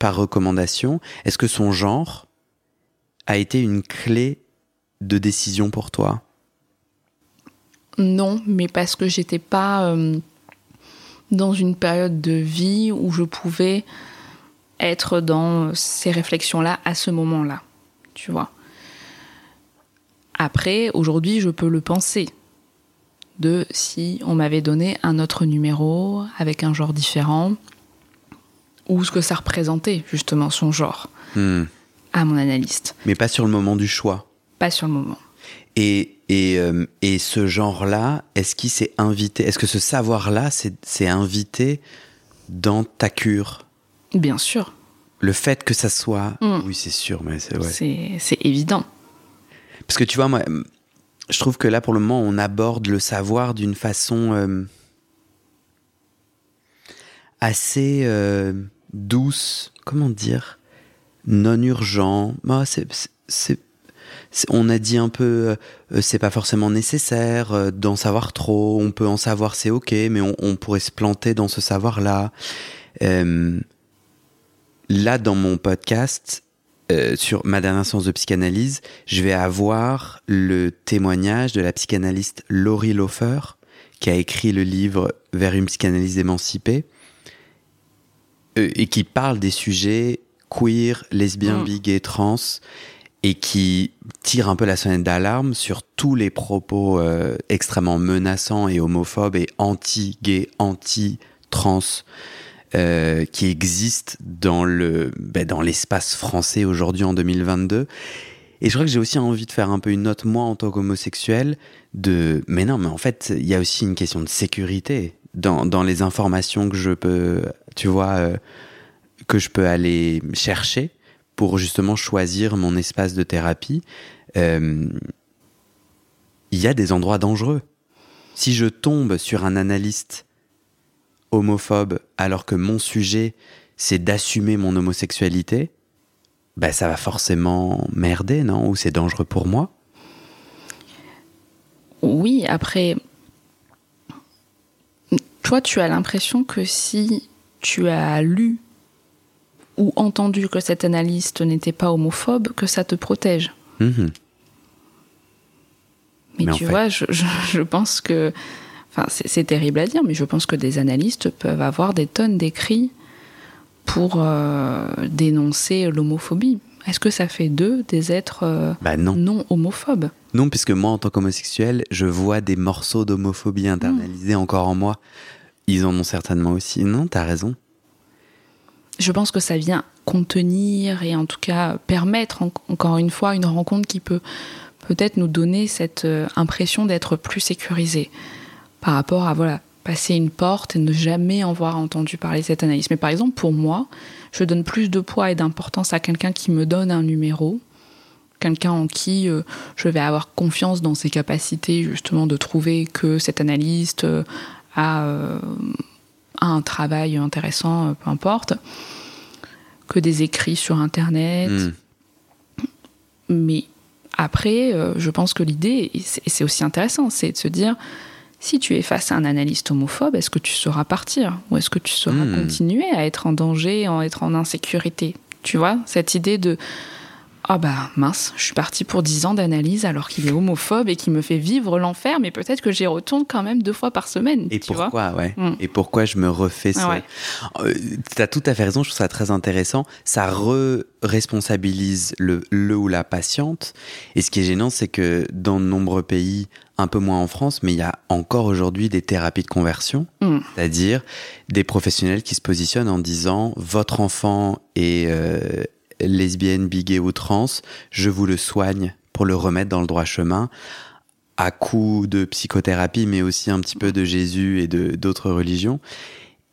par recommandation. Est-ce que son genre a été une clé de décision pour toi? Non, mais parce que j'étais pas euh, dans une période de vie où je pouvais être dans ces réflexions-là à ce moment-là. Tu vois. Après, aujourd'hui, je peux le penser de si on m'avait donné un autre numéro avec un genre différent, ou ce que ça représentait justement son genre hmm. à mon analyste. Mais pas sur le moment du choix. Pas sur le moment. Et, et, euh, et ce genre-là, est-ce qu'il s'est invité, est-ce que ce savoir-là s'est invité dans ta cure? Bien sûr. Le fait que ça soit... Hmm. Oui, c'est sûr, mais c'est... Ouais. C'est évident. Parce que tu vois, moi, je trouve que là, pour le moment, on aborde le savoir d'une façon euh, assez euh, douce, comment dire, non urgent. Bah, on a dit un peu, euh, c'est pas forcément nécessaire d'en savoir trop. On peut en savoir, c'est ok, mais on, pourrait se planter dans ce savoir-là. là, dans mon podcast, euh, sur ma dernière séance de psychanalyse, je vais avoir le témoignage de la psychanalyste Laurie Lofer, qui a écrit le livre Vers une psychanalyse émancipée, euh, et qui parle des sujets queer, lesbien, mm. bi, gay, trans, et qui tire un peu la sonnette d'alarme sur tous les propos euh, extrêmement menaçants et homophobes et anti-gay, anti-trans euh, qui existe dans le ben, dans l'espace français aujourd'hui en 2022. Et je crois que j'ai aussi envie de faire un peu une note moi en tant qu'homosexuel de mais non mais en fait il y a aussi une question de sécurité dans, les informations que je peux tu vois euh, que je peux aller chercher pour justement choisir mon espace de thérapie. Euh, il y a des endroits dangereux. Si je tombe sur un analyste homophobe alors que mon sujet c'est d'assumer mon homosexualité, bah ça va forcément merder, non? Ou c'est dangereux pour moi? Oui, après, toi tu as l'impression que si tu as lu ou entendu que cet analyste n'était pas homophobe, que ça te protège. Mhm. Mais, tu vois, je pense que Enfin, c'est terrible à dire, mais je pense que des analystes peuvent avoir des tonnes d'écrits pour euh, dénoncer l'homophobie. Est-ce que ça fait d'eux des êtres euh, bah non. non. homophobes? Non, puisque moi, en tant qu'homosexuel, je vois des morceaux d'homophobie internalisés encore en moi. Ils en ont certainement aussi. Non, t'as raison. Je pense que ça vient contenir et en tout cas permettre, encore une fois, une rencontre qui peut peut-être nous donner cette euh, impression d'être plus sécurisé par rapport à voilà passer une porte et ne jamais en avoir entendu parler cette analyse. Mais par exemple, pour moi, je donne plus de poids et d'importance à quelqu'un qui me donne un numéro, quelqu'un en qui euh, je vais avoir confiance dans ses capacités justement de trouver que cet analyste euh, euh, a, un travail intéressant, peu importe, que des écrits sur Internet. Hmm. Mais après, je pense que l'idée, et c'est aussi intéressant, c'est de se dire, si tu es face à un analyste homophobe, est-ce que tu sauras partir Ou est-ce que tu sauras hmm. continuer à être en danger, à être en insécurité? Tu vois, cette idée de ah bah mince, je suis partie pour 10 ans d'analyse alors qu'il est homophobe et qu'il me fait vivre l'enfer, mais peut-être que j'y retourne quand même deux fois par semaine. Et tu pourquoi, vois ouais. Mm. Et pourquoi je me refais ça Ouais. Tu as tout à fait raison, je trouve ça très intéressant. Ça re-responsabilise le, le ou la patiente. Et ce qui est gênant, c'est que dans de nombreux pays, un peu moins en France, mais il y a encore aujourd'hui des thérapies de conversion, Mm. c'est-à-dire des professionnels qui se positionnent en disant votre enfant est euh, lesbienne, bi, gay ou trans, je vous le soigne pour le remettre dans le droit chemin à coup de psychothérapie, mais aussi un petit peu de Jésus et de d'autres religions.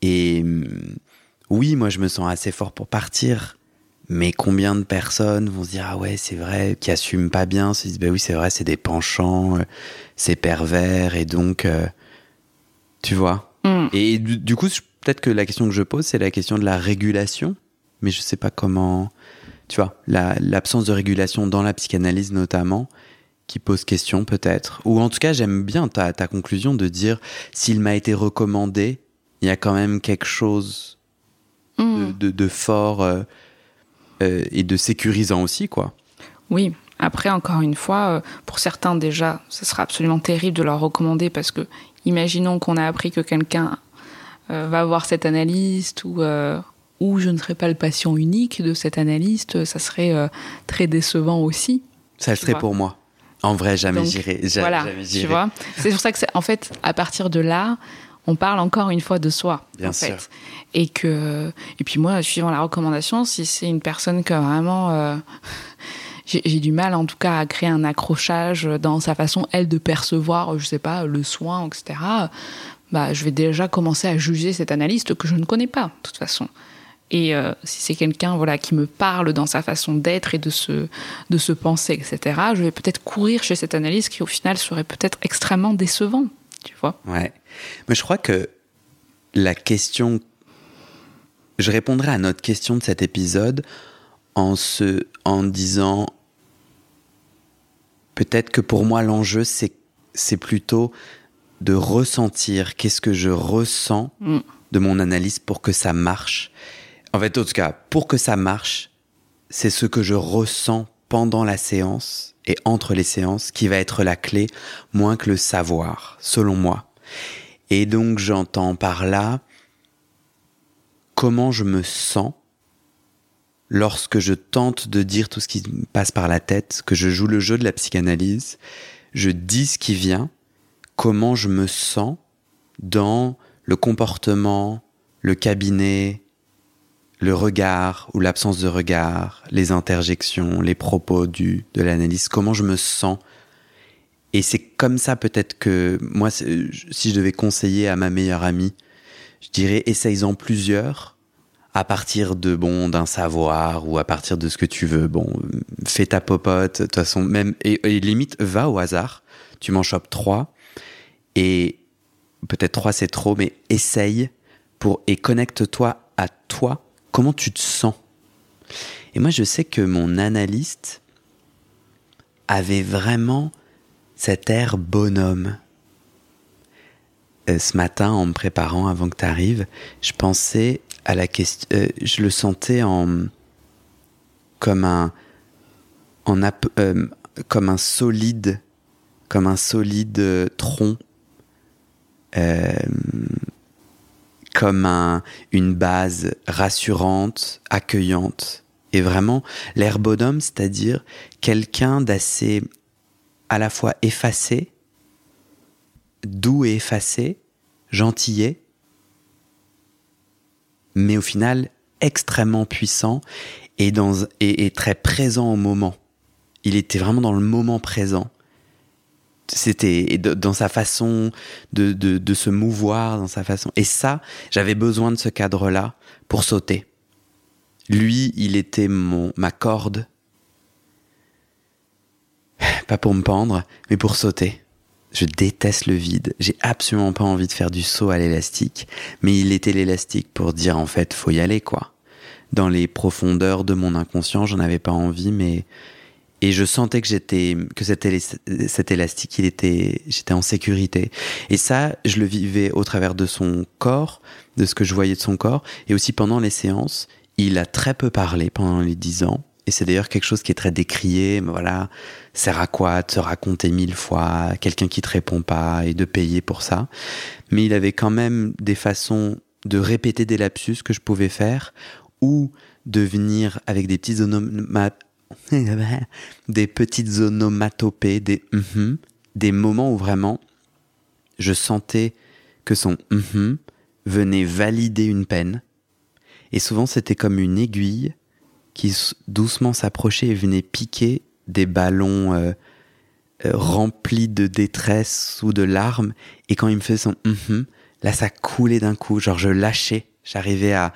Et hum, oui, moi je me sens assez fort pour partir. Mais combien de personnes vont se dire ah ouais c'est vrai qui assument pas bien se disent bah oui c'est vrai c'est des penchants euh, c'est pervers et donc euh, tu vois Mm. et du, du coup peut-être que la question que je pose c'est la question de la régulation mais je sais pas comment tu vois la- l'absence de régulation dans la psychanalyse notamment qui pose question peut-être ou en tout cas j'aime bien ta, ta conclusion de dire s'il m'a été recommandé il y a quand même quelque chose de, Mm. de- de fort euh, euh, et de sécurisant aussi, quoi. Oui. Après, encore une fois, euh, pour certains déjà, ce sera absolument terrible de leur recommander parce que, imaginons qu'on a appris que quelqu'un euh, va voir cet analyste ou, ou je ne serai pas le patient unique de cet analyste, ça serait euh, très décevant aussi. Ça serait vois. pour moi. En vrai, jamais j'irai. voilà, jamais tu vois. C'est pour ça que, en fait, à partir de là, on parle encore une fois de soi, Bien en sûr. fait. Et que, et puis moi, suivant la recommandation, si c'est une personne que vraiment, euh, j'ai j'ai du mal, en tout cas, à créer un accrochage dans sa façon, elle, de percevoir, je sais pas, le soin, etc. Bah, je vais déjà commencer à juger cet analyste que je ne connais pas, de toute façon. Et euh, si c'est quelqu'un voilà qui me parle dans sa façon d'être et de se de se penser, etc. Je vais peut-être courir chez cet analyste qui au final serait peut-être extrêmement décevant, tu vois. Ouais. Mais je crois que la question. Je répondrai à notre question de cet épisode en, se, en disant. Peut-être que pour moi, l'enjeu, c'est, c'est plutôt de ressentir qu'est-ce que je ressens Mm. de mon analyse pour que ça marche. En fait, en tout cas, pour que ça marche, c'est ce que je ressens pendant la séance et entre les séances qui va être la clé, moins que le savoir, selon moi. Et donc, j'entends par là comment je me sens lorsque je tente de dire tout ce qui me passe par la tête, que je joue le jeu de la psychanalyse, je dis ce qui vient, comment je me sens dans le comportement, le cabinet, le regard ou l'absence de regard, les interjections, les propos du, de l'analyse, comment je me sens. Et c'est comme ça peut-être que moi, si je devais conseiller à ma meilleure amie, je dirais essaye-en plusieurs à partir de bon d'un savoir ou à partir de ce que tu veux. Bon, fais ta popote, de toute façon même et, et limite va au hasard. Tu m'en chopes trois et peut-être trois c'est trop, mais essaye pour et connecte-toi à toi. Comment tu te sens? Et moi, je sais que mon analyste avait vraiment cet air bonhomme. Euh, ce matin, en me préparant avant que tu arrives, je pensais à la question. euh, je le sentais en comme un euh, comme un solide comme un solide tronc comme un, une base rassurante, accueillante. Et vraiment, l'air bonhomme, c'est-à-dire quelqu'un d'assez à la fois effacé, doux et effacé, gentillet, mais au final extrêmement puissant et, dans, et, et très présent au moment. Il était vraiment dans le moment présent c'était dans sa façon de, de, de se mouvoir, dans sa façon. Et ça, j'avais besoin de ce cadre-là pour sauter. Lui, il était mon, ma corde. Pas pour me pendre, mais pour sauter. Je déteste le vide. J'ai absolument pas envie de faire du saut à l'élastique. Mais il était l'élastique pour dire, en fait, faut y aller, quoi. Dans les profondeurs de mon inconscient, j'en avais pas envie, mais et je sentais que j'étais que cet, cet élastique il était j'étais en sécurité et ça je le vivais au travers de son corps de ce que je voyais de son corps et aussi pendant les séances il a très peu parlé pendant les dix ans Et c'est d'ailleurs quelque chose qui est très décrié. Mais voilà, sert à quoi de se raconter mille fois, quelqu'un qui te répond pas et de payer pour ça. Mais il avait quand même des façons de répéter des lapsus que je pouvais faire ou de venir avec des petits des petites onomatopées, des mm des moments où vraiment je sentais que son mm venait valider une peine. Et souvent c'était comme une aiguille qui doucement s'approchait et venait piquer des ballons euh, euh, remplis de détresse ou de larmes. Et quand il me faisait son mm là ça coulait d'un coup, genre je lâchais. J'arrivais à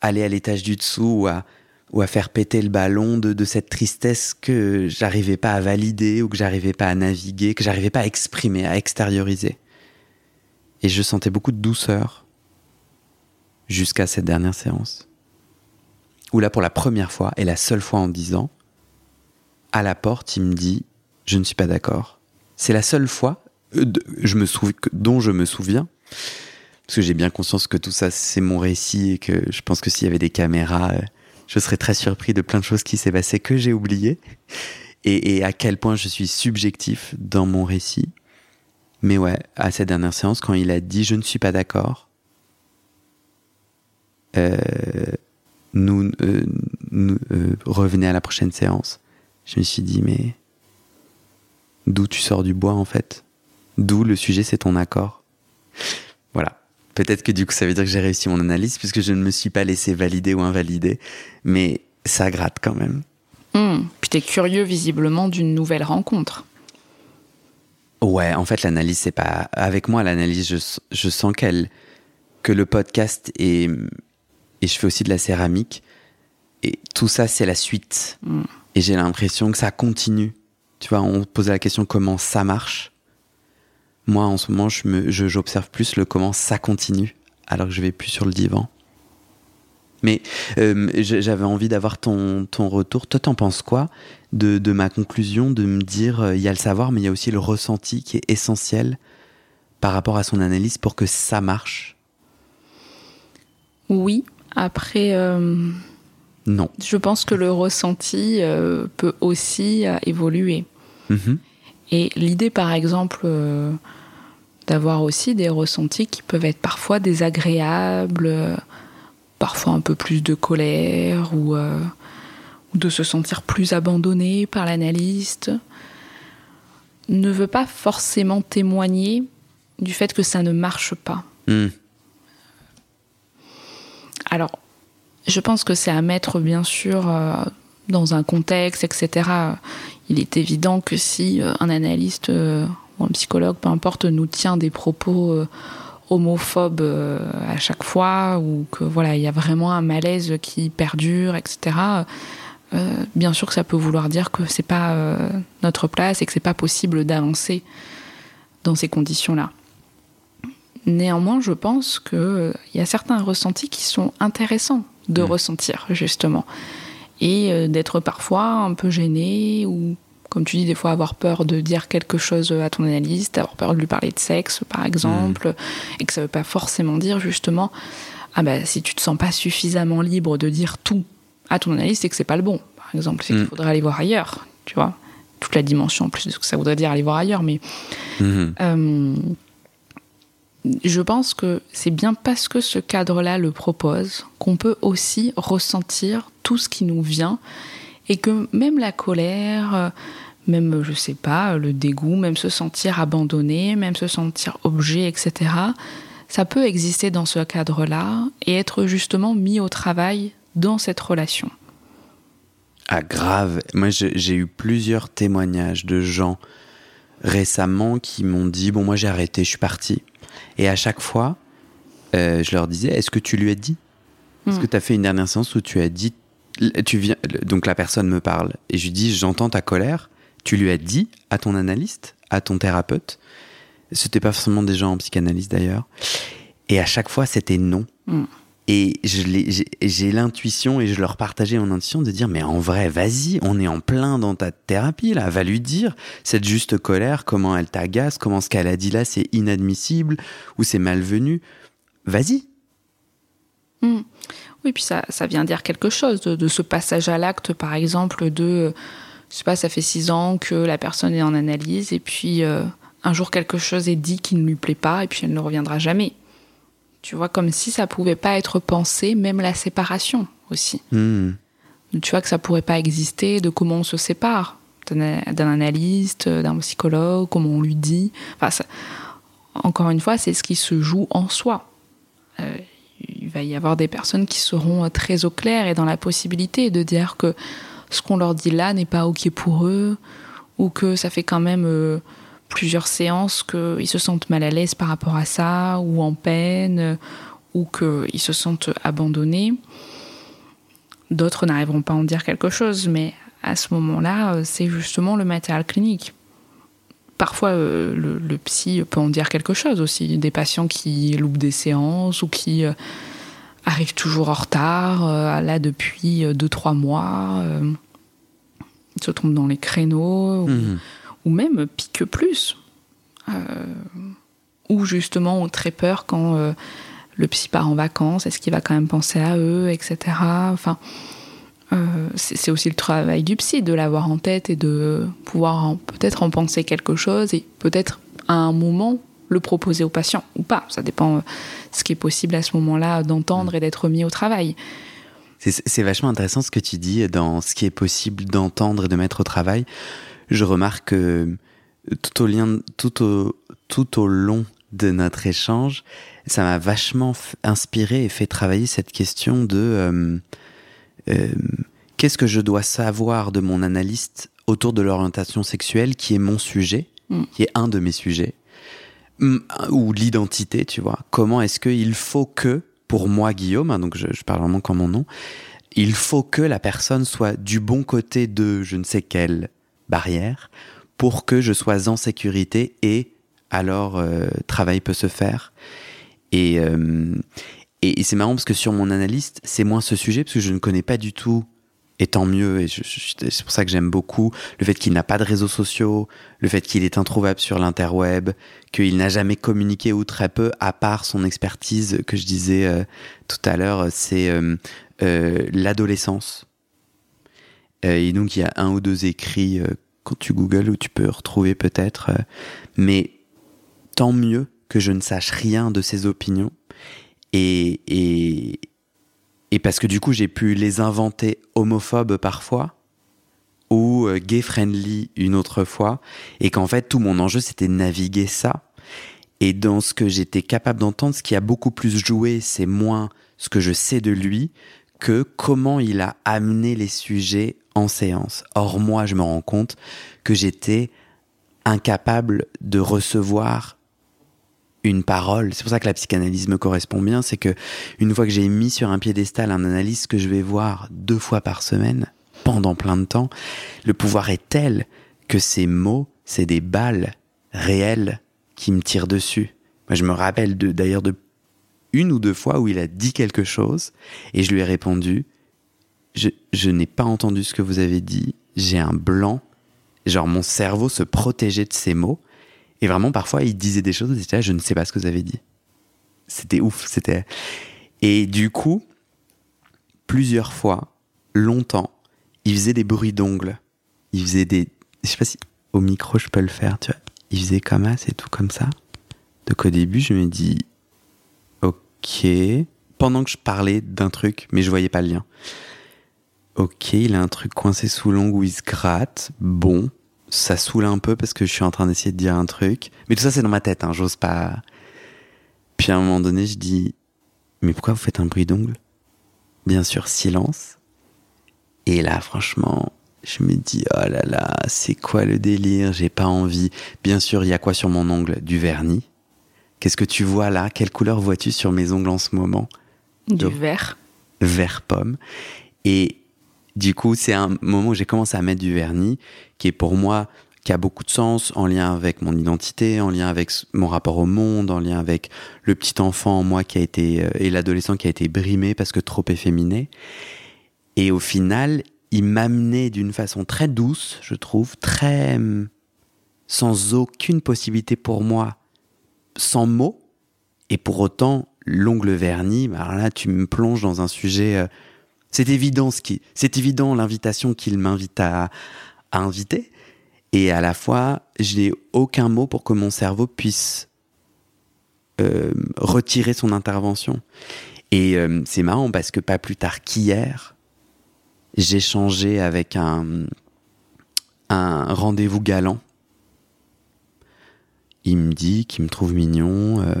aller à l'étage du dessous ou à, ou à faire péter le ballon de, de cette tristesse que j'arrivais pas à valider ou que j'arrivais pas à naviguer, que j'arrivais pas à exprimer, à extérioriser. Et je sentais beaucoup de douceur jusqu'à cette dernière séance où là, pour la première fois, et la seule fois en dix ans, à la porte, il me dit Je ne suis pas d'accord. C'est la seule fois euh, dont je me souviens, parce que j'ai bien conscience que tout ça, c'est mon récit et que je pense que s'il y avait des caméras, euh, je serais très surpris de plein de choses qui s'est passé que j'ai oublié et, à quel point je suis subjectif dans mon récit. Mais ouais, à cette dernière séance, quand il a dit Je ne suis pas d'accord, euh, nous, euh, euh, revenez à la prochaine séance. Je me suis dit, mais d'où tu sors du bois en fait? D'où le sujet, c'est ton accord? Peut-être que du coup, ça veut dire que j'ai réussi mon analyse puisque je ne me suis pas laissé valider ou invalider, mais ça gratte quand même. Mmh. Puis t'es curieux visiblement d'une nouvelle rencontre. Ouais, en fait, l'analyse, c'est pas. Avec moi, l'analyse, je, je sens qu'elle. que le podcast est et je fais aussi de la céramique. Et tout ça, c'est la suite. Mm. Et j'ai l'impression que ça continue. Tu vois, on posait la question comment ça marche? Moi, en ce moment, je j'observe plus le comment ça continue, alors que je vais plus sur le divan. Mais euh, j'avais envie d'avoir ton, ton retour. Toi, t'en penses quoi de, de, ma conclusion, de me dire, euh, il y a le savoir, mais il y a aussi le ressenti qui est essentiel par rapport à son analyse pour que ça marche? Oui, après, euh, non. Je pense que le ressenti euh, peut aussi euh, évoluer. Mhm. Et l'idée, par exemple, d'avoir aussi des ressentis qui peuvent être parfois désagréables, parfois un peu plus de colère ou, de se sentir plus abandonné par l'analyste, ne veut pas forcément témoigner du fait que ça ne marche pas. Hmm. Alors, je pense que c'est à mettre, bien sûr, euh, dans un contexte, etc. Il est évident que si euh, un analyste euh, ou un psychologue, peu importe, nous tient des propos homophobes à chaque fois, ou que voilà, il y a vraiment un malaise qui perdure, etc. bien sûr que ça peut vouloir dire que c'est pas notre place et que c'est pas possible d'avancer dans ces conditions-là. Néanmoins, je pense qu'il euh, y a certains ressentis qui sont intéressants de mm. ressentir, justement. Et euh, d'être parfois un peu gêné ou, comme tu dis, des fois avoir peur de dire quelque chose à ton analyste, avoir peur de lui parler de sexe, par exemple, mm. et que ça ne veut pas forcément dire, justement, ah ben, si tu te sens pas suffisamment libre de dire tout à ton analyste, c'est que c'est pas le bon. Par exemple, c'est qu'il mm. faudrait aller voir ailleurs, tu vois. Toute la dimension en plus de ce que ça voudrait dire aller voir ailleurs, mais. Mm-hmm. Euh, je pense que c'est bien parce que ce cadre-là le propose qu'on peut aussi ressentir tout ce qui nous vient et que même la colère, euh, même, je sais pas, le dégoût, même se sentir abandonné, même se sentir objet, etc., ça peut exister dans ce cadre-là et être justement mis au travail dans cette relation. Ah, grave. Moi, j'ai eu plusieurs témoignages de gens récemment qui m'ont dit Bon, moi j'ai arrêté, je suis parti. Et à chaque fois, euh, je leur disais, est-ce que tu lui as dit? Est-ce que hmm. tu as fait une dernière séance où tu as dit, tu viens, donc la personne me parle et je lui dis, j'entends ta colère, tu lui as dit à ton analyste, à ton thérapeute, c'était pas forcément des gens en psychanalyse d'ailleurs, et à chaque fois c'était non. Hmm. Et j'ai l'intuition, et je leur partageais mon intuition, de dire, mais en vrai, vas-y, on est en plein dans ta thérapie, là, va lui dire cette juste colère, comment elle t'agace, comment ce qu'elle a dit là, c'est inadmissible, ou c'est malvenu. Vas-y. Hmm. Oui, puis ça, ça vient dire quelque chose de, de ce passage à l'acte, par exemple, de, je sais pas, ça fait six ans que la personne est en analyse, et puis euh, un jour quelque chose est dit qui ne lui plaît pas, et puis elle ne reviendra jamais. Tu vois, comme si ça pouvait pas être pensé, même la séparation aussi. Hmm. Tu vois que ça pourrait pas exister, de comment on se sépare d'un d'un analyste, d'un psychologue, comment on lui dit. Enfin, ça- encore une fois, c'est ce qui se joue en soi. Euh, il va y avoir des personnes qui seront euh, très au clair et dans la possibilité de dire que ce qu'on leur dit là n'est pas ok pour eux, ou que ça fait quand même euh, plusieurs séances qu'ils se sentent mal à l'aise par rapport à ça, ou en peine, euh, ou qu'ils se sentent abandonnés. D'autres n'arriveront pas à en dire quelque chose, mais à ce moment-là, c'est justement le matériel clinique. Parfois, euh, le, le psy peut en dire quelque chose aussi. Des patients qui loupent des séances ou qui euh, arrivent toujours en retard, euh, là depuis 2-3 mois, se trompent dans les créneaux, ou, Mhm. ou même piquent plus. Ou justement ont très peur quand le psy part en vacances, est-ce qu'il va quand même penser à eux, etc. Enfin, euh, c'est aussi le travail du psy de l'avoir en tête et de pouvoir peut-être en penser quelque chose et peut-être à un moment le proposer au patient ou pas. Ça dépend euh, ce qui est possible à ce moment-là d'entendre et d'être mis au travail. C'est vachement intéressant ce que tu dis dans ce qui est possible d'entendre et de mettre au travail. Je remarque que tout au, lien, tout au, tout au long de notre échange, ça m'a vachement inspiré et fait travailler cette question de euh, euh, qu'est-ce que je dois savoir de mon analyste autour de l'orientation sexuelle qui est mon sujet, Mm. qui est un de mes sujets, ou l'identité, tu vois? Comment est-ce qu'il faut que, pour moi Guillaume, hein, donc je, je parle vraiment comme mon nom, il faut que la personne soit du bon côté de je ne sais quelle barrière pour que je sois en sécurité et alors euh, travail peut se faire. Et, euh, et, c'est marrant parce que sur mon analyste, c'est moins ce sujet parce que je ne connais pas du tout. Et tant mieux, et c'est pour ça que j'aime beaucoup le fait qu'il n'a pas de réseaux sociaux, le fait qu'il est introuvable sur l'interweb, qu'il n'a jamais communiqué ou très peu, à part son expertise que je disais euh, tout à l'heure, c'est euh, euh, l'adolescence. Et donc il y a un ou deux écrits quand tu googles où tu peux retrouver peut-être. mais tant mieux que je ne sache rien de ses opinions. Et, et, et parce que du coup j'ai pu les inventer homophobes parfois ou euh, gay-friendly une autre fois. Et qu'en fait tout mon enjeu c'était de naviguer ça. Et dans ce que j'étais capable d'entendre, ce qui a beaucoup plus joué, c'est moins ce que je sais de lui que comment il a amené les sujets en séance. Or, moi, je me rends compte que j'étais incapable de recevoir une parole. C'est pour ça que la psychanalyse me correspond bien. C'est que une fois que j'ai mis sur un piédestal un analyste que je vais voir deux fois par semaine, pendant plein de temps, le pouvoir est tel que ces mots, c'est des balles réelles qui me tirent dessus. Moi, je me rappelle de- d'ailleurs de une ou deux fois où il a dit quelque chose et je lui ai répondu je, je n'ai pas entendu ce que vous avez dit, j'ai un blanc, genre mon cerveau se protégeait de ces mots et vraiment parfois il disait des choses j'étais là, je ne sais pas ce que vous avez dit. C'était ouf, c'était et du coup plusieurs fois, longtemps, il faisait des bruits d'ongles. Il faisait des je sais pas si au micro je peux le faire, tu vois. Il faisait comme ça, c'est tout comme ça. Donc au début, je me dis OK, pendant que je parlais d'un truc, mais je voyais pas le lien. Ok, il a un truc coincé sous l'ongle où il se gratte. Bon, ça saoule un peu parce que je suis en train d'essayer de dire un truc. Mais tout ça, c'est dans ma tête, hein, j'ose pas. Puis à un moment donné, je dis Mais pourquoi vous faites un bruit d'ongle? Bien sûr, silence. Et là, franchement, je me dis Oh là là, c'est quoi le délire? J'ai pas envie. Bien sûr, il y a quoi sur mon ongle? Du vernis. Qu'est-ce que tu vois là? Quelle couleur vois-tu sur mes ongles en ce moment? Du Donc. verre. vert pomme. Et du coup, c'est un moment où j'ai commencé à mettre du vernis, qui est pour moi, qui a beaucoup de sens, en lien avec mon identité, en lien avec mon rapport au monde, en lien avec le petit enfant en moi qui a été, euh, et l'adolescent qui a été brimé parce que trop efféminé. Et au final, il m'amenait d'une façon très douce, je trouve, très, hum, sans aucune possibilité pour moi, sans mots, et pour autant, l'ongle verni, bah, alors là, tu me plonges dans un sujet. C'est évident c'est évident l'invitation qu'il m'invite à, inviter, et à la fois, je n'ai aucun mot pour que mon cerveau puisse euh, retirer son intervention. Et euh, c'est marrant parce que pas plus tard qu'hier, j'ai changé avec un, un rendez-vous galant. Il me dit qu'il me trouve mignon, euh,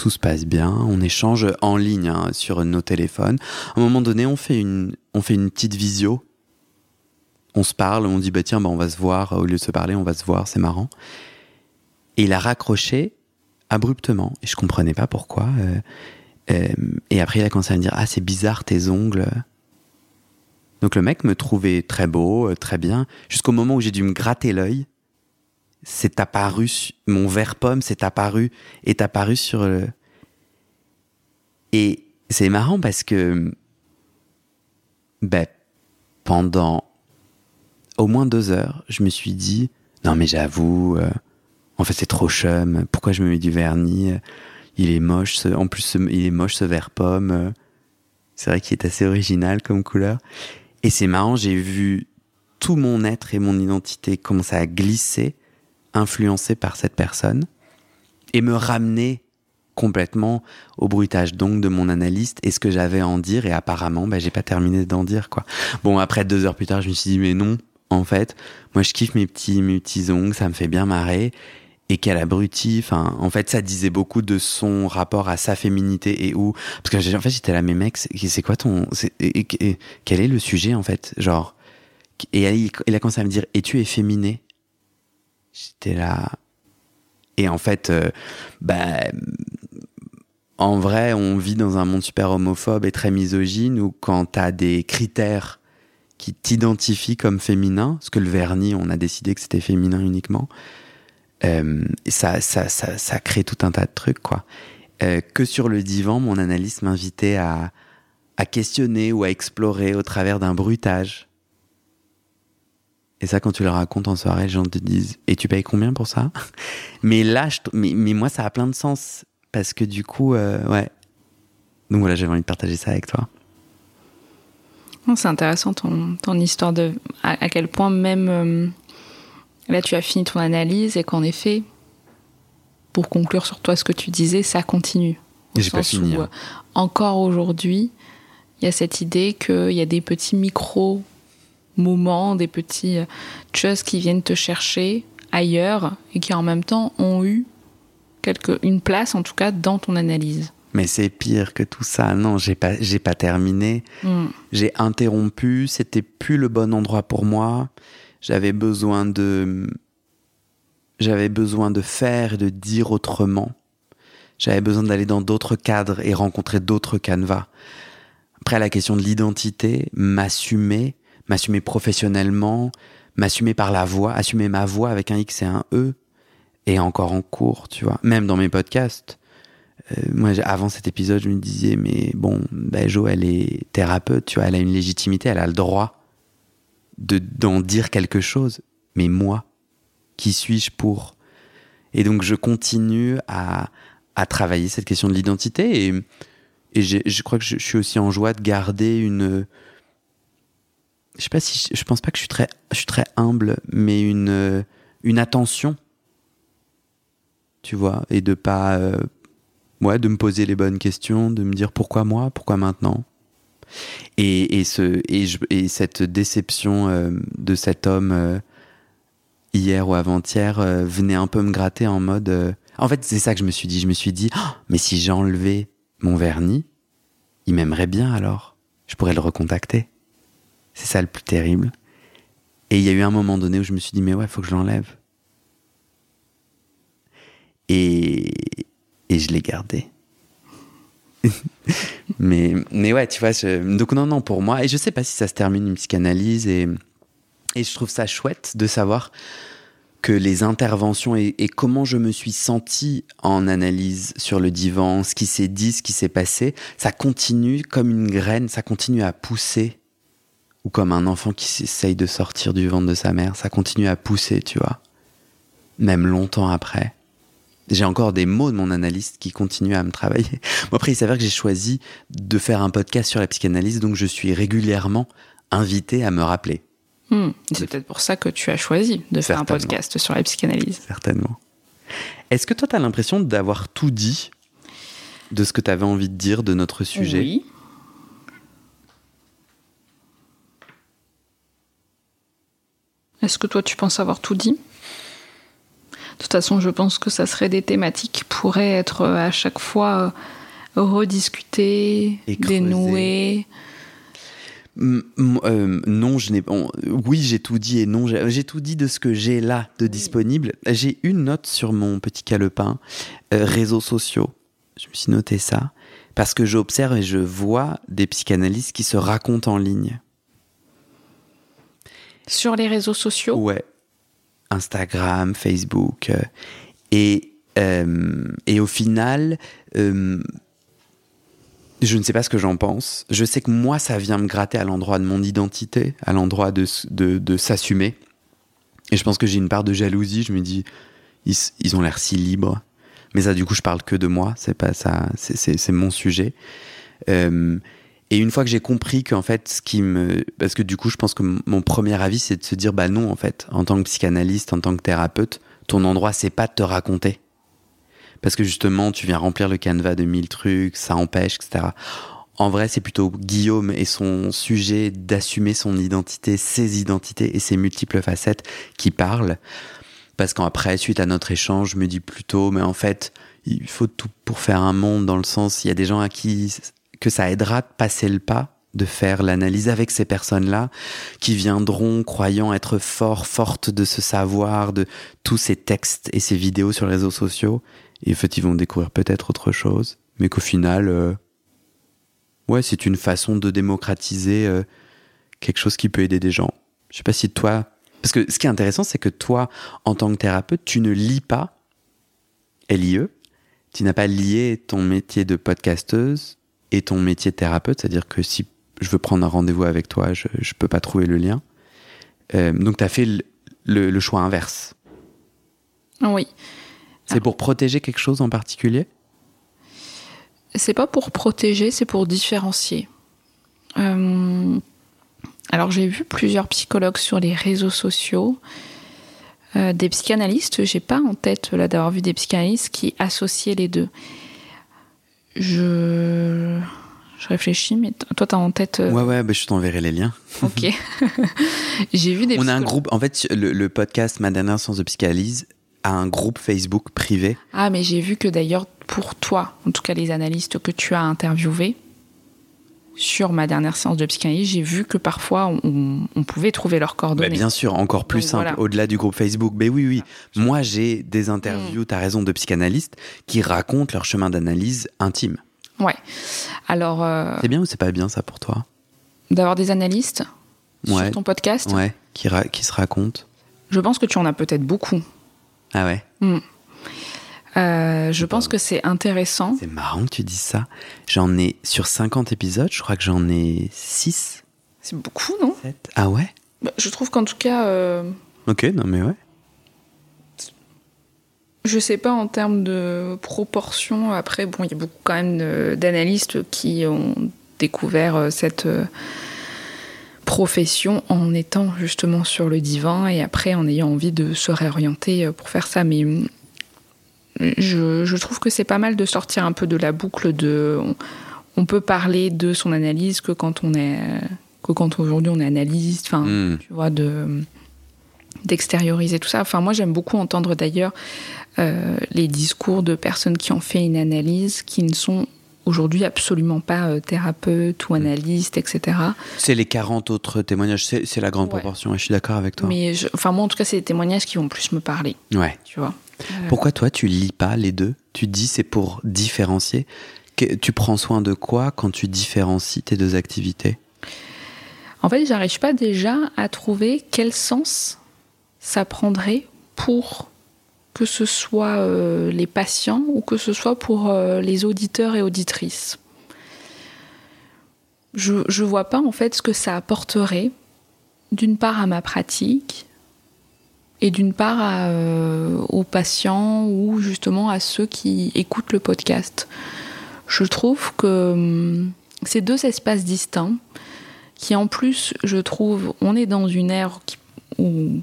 tout se passe bien, on échange en ligne hein, sur nos téléphones. À un moment donné, on fait une, on fait une petite visio. On se parle, on dit bah tiens, bah, on va se voir. Au lieu de se parler, on va se voir, c'est marrant. Et il a raccroché abruptement. Et je comprenais pas pourquoi. euh, euh, et après, il a commencé à me dire Ah, c'est bizarre tes ongles. Donc le mec me trouvait très beau, euh, très bien, jusqu'au moment où j'ai dû me gratter l'œil. C'est apparu, mon verre pomme s'est apparu, est apparu sur le. Et c'est marrant parce que. Ben, pendant au moins deux heures, je me suis dit Non, mais j'avoue, euh, en fait, c'est trop chum, pourquoi je me mets du vernis il est moche, ce- en plus ce- il est moche ce vert pomme. euh. C'est vrai qu'il est assez original comme couleur. Et c'est marrant, j'ai vu tout mon être et mon identité commencer à glisser, influencé par cette personne, et me ramener complètement au bruitage donc de mon analyste et ce que j'avais à en dire. Et apparemment, bah, j'ai pas terminé d'en dire quoi. Bon, après deux heures plus tard, je me suis dit mais non, en fait, moi je kiffe mes petits mes ongles, ça me fait bien marrer et quel abruti. Enfin, en fait, ça disait beaucoup de son rapport à sa féminité et où. Parce que en fait, j'étais là, mais mec, c'est quoi ton. et- et- quel est le sujet, en fait? Genre. Et il, il a commencé à me dire, et tu es féminé J'étais là. Et en fait, euh, bah. En vrai, on vit dans un monde super homophobe et très misogyne où quand t'as des critères qui t'identifient comme féminin, parce que le vernis, on a décidé que c'était féminin uniquement, euh, ça, ça, ça, ça crée tout un tas de trucs, quoi. Euh, que sur le divan, mon analyste m'invitait à, à questionner ou à explorer au travers d'un bruitage. Et ça, quand tu le racontes en soirée, les gens te disent Et tu payes combien pour ça? Mais là, je mais, mais moi, ça a plein de sens. Parce que du coup, euh, ouais. Donc voilà, j'avais envie de partager ça avec toi. C'est intéressant ton, ton histoire de à, à quel point même euh, là tu as fini ton analyse et qu'en effet, pour conclure sur toi ce que tu disais, ça continue. J'ai pas fini, où, hein. euh, encore aujourd'hui, il y a cette idée qu'il y a des petits micro moments, des petits euh, choses qui viennent te chercher ailleurs et qui en même temps ont eu quelque, une place en tout cas dans ton analyse. Mais c'est pire que tout ça. Non, j'ai pas, j'ai pas terminé. Mm. J'ai interrompu, c'était plus le bon endroit pour moi. J'avais besoin de j'avais besoin de faire et de dire autrement. J'avais besoin d'aller dans d'autres cadres et rencontrer d'autres canevas. Après la question de l'identité, m'assumer, m'assumer professionnellement, m'assumer par la voix, assumer ma voix avec un X et un E est encore en cours, tu vois. Même dans mes podcasts. Euh, moi, avant cet épisode, je me disais, mais bon, ben, Jo, elle est thérapeute, tu vois, elle a une légitimité, elle a le droit de d'en dire quelque chose. Mais moi, qui suis-je pour? Et donc, je continue à, à travailler cette question de l'identité et, et je crois que je suis aussi en joie de garder une. Je sais pense pas que je suis très, humble, mais une une attention, tu vois, et de pas euh, ouais, de me poser les bonnes questions, de me dire pourquoi moi, pourquoi maintenant. Et, cette déception euh, de cet homme euh, hier ou avant-hier euh, venait un peu me gratter en mode. euh, En fait, c'est ça que je me suis dit. Je me suis dit, Ah, mais si j'enlevais mon vernis, il m'aimerait bien alors. Je pourrais le recontacter. C'est ça le plus terrible. Et il y a eu un moment donné où je me suis dit, mais ouais, faut que je l'enlève. Et, et je l'ai gardé. mais, mais ouais, tu vois, donc non, non, pour moi, et je sais pas si ça se termine une psychanalyse, et, et je trouve ça chouette de savoir que les interventions et, et comment je me suis senti en analyse sur le divan, ce qui s'est dit, ce qui s'est passé, ça continue comme une graine, ça continue à pousser, ou comme un enfant qui s'essaye de sortir du ventre de sa mère, ça continue à pousser, tu vois, même longtemps après. J'ai encore des mots de mon analyste qui continuent à me travailler. Après, il s'avère que j'ai choisi de faire un podcast sur la psychanalyse, donc je suis régulièrement invité à me rappeler. Hmm. C'est peut-être pour ça que tu as choisi de faire un podcast sur la psychanalyse. Certainement. Est-ce que toi, tu as l'impression d'avoir tout dit de ce que tu avais envie de dire de notre sujet? Oui. Est-ce que toi, tu penses avoir tout dit? De toute façon, je pense que ça serait des thématiques qui pourraient être euh, à chaque fois euh, rediscutées, dénouées. Euh, non, je n'ai. oui, j'ai tout dit et non, j'ai tout dit de ce que j'ai là de disponible. J'ai une note sur mon petit calepin réseaux sociaux. Je me suis noté ça parce que j'observe et je vois des psychanalystes qui se racontent en ligne. Sur les réseaux sociaux? Ouais. Instagram, Facebook. Euh, et, euh, et au final, euh, je ne sais pas ce que j'en pense. Je sais que moi, ça vient me gratter à l'endroit de mon identité, à l'endroit de, de, de s'assumer. Et je pense que j'ai une part de jalousie. Je me dis, ils, ont l'air si libres. Mais ça, du coup, je parle que de moi. C'est pas ça. C'est mon sujet. Et une fois que j'ai compris qu'en fait, ce qui me. Parce que du coup, je pense que mon premier avis, c'est de se dire bah non, en fait, en tant que psychanalyste, en tant que thérapeute, ton endroit, c'est pas de te raconter. Parce que justement, tu viens remplir le canevas de mille trucs, ça empêche, etc. En vrai, c'est plutôt Guillaume et son sujet d'assumer son identité, ses identités et ses multiples facettes qui parlent. Parce qu'après, suite à notre échange, je me dis plutôt, mais en fait, il faut tout pour faire un monde dans le sens, il y a des gens à qui que ça aidera de passer le pas de faire l'analyse avec ces personnes-là qui viendront croyant être fort, fortes de ce savoir, de tous ces textes et ces vidéos sur les réseaux sociaux. Et en fait, ils vont découvrir peut-être autre chose, mais qu'au final, euh, ouais, c'est une façon de démocratiser euh, quelque chose qui peut aider des gens. Je sais pas si toi, parce que ce qui est intéressant, c'est que toi, en tant que thérapeute, tu ne lis pas LIE, tu n'as pas lié ton métier de podcasteuse et ton métier de thérapeute, c'est-à-dire que si je veux prendre un rendez-vous avec toi, je ne peux pas trouver le lien. Euh, donc tu as fait le, choix inverse. Oui. C'est pour protéger quelque chose en particulier? C'est pas pour protéger, c'est pour différencier. Euh, alors j'ai vu plusieurs psychologues sur les réseaux sociaux, euh, des psychanalystes. J'ai pas en tête là d'avoir vu des psychanalystes qui associaient les deux. Je, je réfléchis, mais toi, tu as en tête. Euh, ouais, ouais, bah, je t'enverrai les liens. Ok. J'ai vu des. On a un groupe, en fait, le, podcast Ma dernière séance de psychanalyse a un groupe Facebook privé. Ah, mais j'ai vu que d'ailleurs, pour toi, en tout cas les analystes que tu as interviewés, sur ma dernière séance de psychanalyse, j'ai vu que parfois on, pouvait trouver leurs coordonnées. Bah, bien sûr, encore plus simple, au-delà du groupe Facebook. Mais oui, oui. Moi, j'ai des interviews, mm. tu as raison, de psychanalystes qui racontent leur chemin d'analyse intime. Ouais. Alors. Euh, c'est bien ou c'est pas bien ça pour toi? D'avoir des analystes sur ton podcast? Ouais, qui, qui se racontent. Je pense que tu en as peut-être beaucoup. Ah ouais? Mm. Euh, je pense que c'est intéressant. C'est marrant que tu dises ça. J'en ai, sur 50 épisodes, je crois que j'en ai 6. C'est beaucoup, non? 7. Ah ouais? Bah, Je trouve qu'en tout cas. Euh, ok, non mais ouais. Je sais pas en termes de proportion. Après, bon, il y a beaucoup quand même d'analystes qui ont découvert euh, cette profession en étant justement sur le divan et après en ayant envie de se réorienter pour faire ça. Mais je, trouve que c'est pas mal de sortir un peu de la boucle de. On, peut parler de son analyse que quand on est que quand aujourd'hui on est analyste, enfin, hmm. tu vois, de d'extérioriser tout ça. Enfin, moi, j'aime beaucoup entendre d'ailleurs euh, les discours de personnes qui ont fait une analyse, qui ne sont aujourd'hui absolument pas euh, thérapeutes ou hmm. analystes, etc. C'est les 40 autres témoignages, c'est la grande proportion, et je suis d'accord avec toi. Mais enfin, moi, en tout cas, c'est des témoignages qui vont plus me parler. Ouais. Tu vois. Pourquoi toi, tu lis pas les deux? Tu dis c'est pour différencier. Tu prends soin de quoi quand tu différencies tes deux activités? En fait, j'arrive pas déjà à trouver quel sens ça prendrait pour que ce soit euh, les patients ou que ce soit pour euh, les auditeurs et auditrices. Je ne vois pas en fait ce que ça apporterait d'une part à ma pratique et d'une part aux patients ou justement à ceux qui écoutent le podcast. Je trouve que hum, ces deux espaces distincts, qui en plus, je trouve, on est dans une ère où,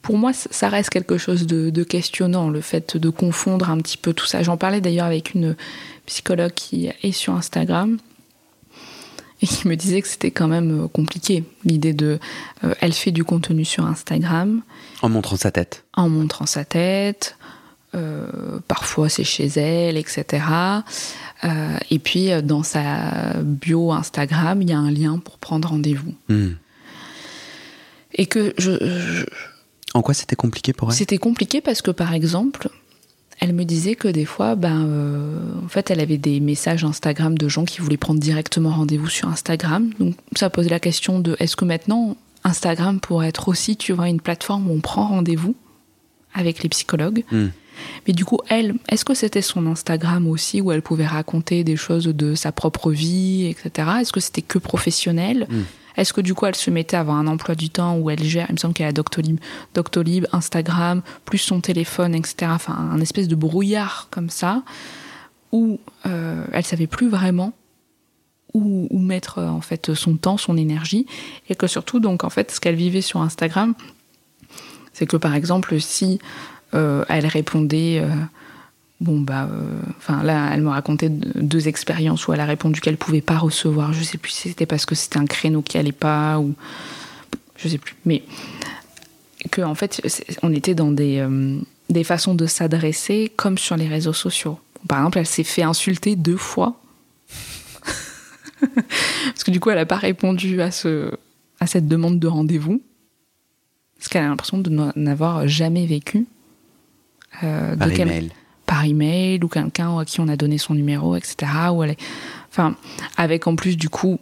pour moi, ça reste quelque chose de, questionnant, le fait de confondre un petit peu tout ça. J'en parlais d'ailleurs avec une psychologue qui est sur Instagram et qui me disait que c'était quand même euh, compliqué, l'idée de... Euh, elle fait du contenu sur Instagram. En montrant sa tête. En montrant sa tête. Euh, parfois c'est chez elle, etc. Euh, et puis, euh, dans sa bio Instagram, il y a un lien pour prendre rendez-vous. Hmm. Et que je, En quoi c'était compliqué pour elle? C'était compliqué parce que, par exemple, elle me disait que des fois, ben, euh, en fait, elle avait des messages Instagram de gens qui voulaient prendre directement rendez-vous sur Instagram. Donc, ça posait la question de est-ce que maintenant, Instagram pourrait être aussi, tu vois, une plateforme où on prend rendez-vous avec les psychologues hmm. Mais du coup, elle, est-ce que c'était son Instagram aussi où elle pouvait raconter des choses de sa propre vie, etc. Est-ce que c'était que professionnel? Hmm. Est-ce que du coup, elle se mettait à avoir un emploi du temps où elle gère, il me semble qu'elle a Doctolib, Doctolib, Instagram, plus son téléphone, etc. Enfin, un espèce de brouillard comme ça, où euh, elle savait plus vraiment où, mettre en fait son temps, son énergie, et que surtout, donc en fait, ce qu'elle vivait sur Instagram, c'est que par exemple, si euh, elle répondait. Euh, bon, bah. Euh, enfin, là, elle me racontait deux expériences où elle a répondu qu'elle pouvait pas recevoir. Je sais plus si c'était parce que c'était un créneau qui allait pas ou. Je sais plus. Mais. Que, en fait, on était dans des, des façons de s'adresser comme sur les réseaux sociaux. Par exemple, elle s'est fait insulter deux fois. Parce que du coup, elle n'a pas répondu à, ce, à cette demande de rendez-vous. Parce qu'elle a l'impression de n'avoir jamais vécu. Euh, par email. Par email ou quelqu'un à qui on a donné son numéro, etc. Ou elle Enfin, avec en plus, du coup,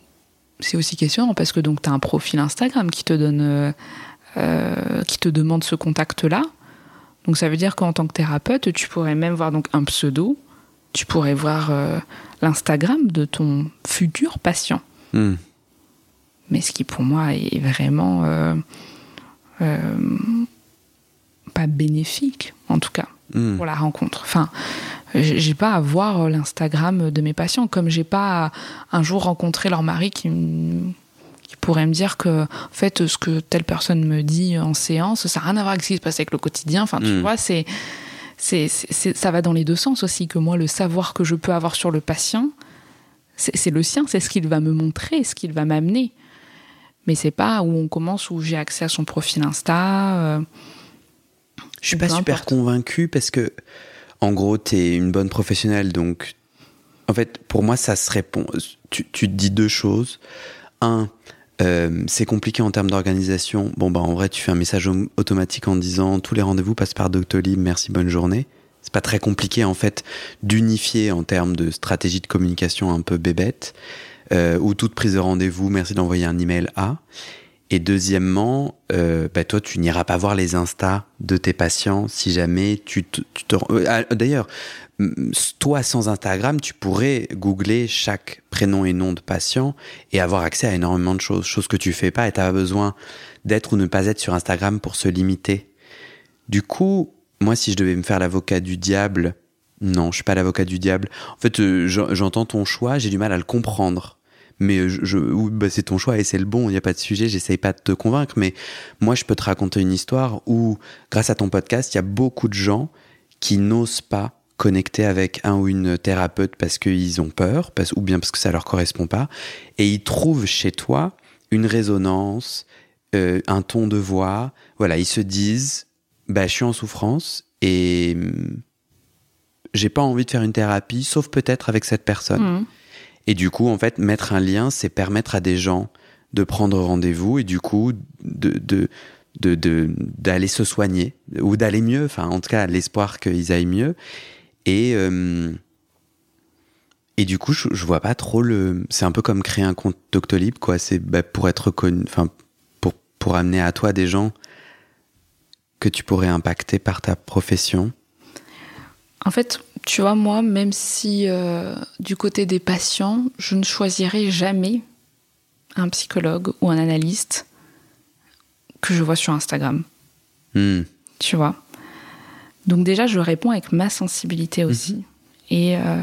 c'est aussi question parce que donc tu as un profil Instagram qui te donne. Euh, euh, qui te demande ce contact-là. Donc ça veut dire qu'en tant que thérapeute, tu pourrais même voir donc un pseudo, tu pourrais voir l'Instagram de ton futur patient. Hmm. Mais ce qui pour moi est vraiment pas bénéfique, en tout cas, hmm. pour la rencontre. Enfin, j'ai pas à voir l'Instagram de mes patients, comme j'ai pas à un jour rencontrer leur mari qui, qui pourrait me dire que, en fait, ce que telle personne me dit en séance, ça n'a rien à voir avec ce qui se passe avec le quotidien. Enfin, tu hmm. vois, c'est, c'est, ça va dans les deux sens aussi, que moi, le savoir que je peux avoir sur le patient, c'est le sien, c'est ce qu'il va me montrer, ce qu'il va m'amener. Mais c'est pas où on commence, où j'ai accès à son profil Insta. Euh, je suis pas super convaincu parce que, en gros, tu es une bonne professionnelle, donc, en fait, pour moi, ça se répond. Tu, tu te dis deux choses. Un, euh, c'est compliqué en termes d'organisation. Bon, bah, en vrai, tu fais un message automatique en disant tous les rendez-vous passent par Doctolib, merci, bonne journée. C'est pas très compliqué, en fait, d'unifier en termes de stratégie de communication un peu bébête, euh, ou toute prise de rendez-vous, merci d'envoyer un email à. Et deuxièmement, euh, bah toi, tu n'iras pas voir les Insta de tes patients si jamais tu te. Te euh, ah, D'ailleurs, toi, sans Instagram, tu pourrais googler chaque prénom et nom de patient et avoir accès à énormément de choses, choses que tu fais pas et tu besoin d'être ou ne pas être sur Instagram pour se limiter. Du coup, moi, si je devais me faire l'avocat du diable, non, je suis pas l'avocat du diable. En fait, euh, j'entends ton choix, j'ai du mal à le comprendre mais bah c'est ton choix et c'est le bon, il n'y a pas de sujet, j'essaye pas de te convaincre, mais moi je peux te raconter une histoire où, grâce à ton podcast, il y a beaucoup de gens qui n'osent pas connecter avec un ou une thérapeute parce qu'ils ont peur, parce, ou bien parce que ça leur correspond pas, et ils trouvent chez toi une résonance, euh, un ton de voix, voilà, ils se disent, bah je suis en souffrance et hum, j'ai pas envie de faire une thérapie, sauf peut-être avec cette personne. Mmh. Et du coup, en fait, mettre un lien, c'est permettre à des gens de prendre rendez-vous et du coup de, d'aller se soigner ou d'aller mieux. Enfin, en tout cas, l'espoir qu'ils aillent mieux. Et euh, et du coup, je, vois pas trop le. C'est un peu comme créer un compte Doctolib, quoi. C'est bah, pour être connu, enfin, pour pour amener à toi des gens que tu pourrais impacter par ta profession. En fait, tu vois, moi, même si euh, du côté des patients, je ne choisirai jamais un psychologue ou un analyste que je vois sur Instagram. Hmm. Tu vois? Donc déjà, je réponds avec ma sensibilité aussi. Mhm. Et euh,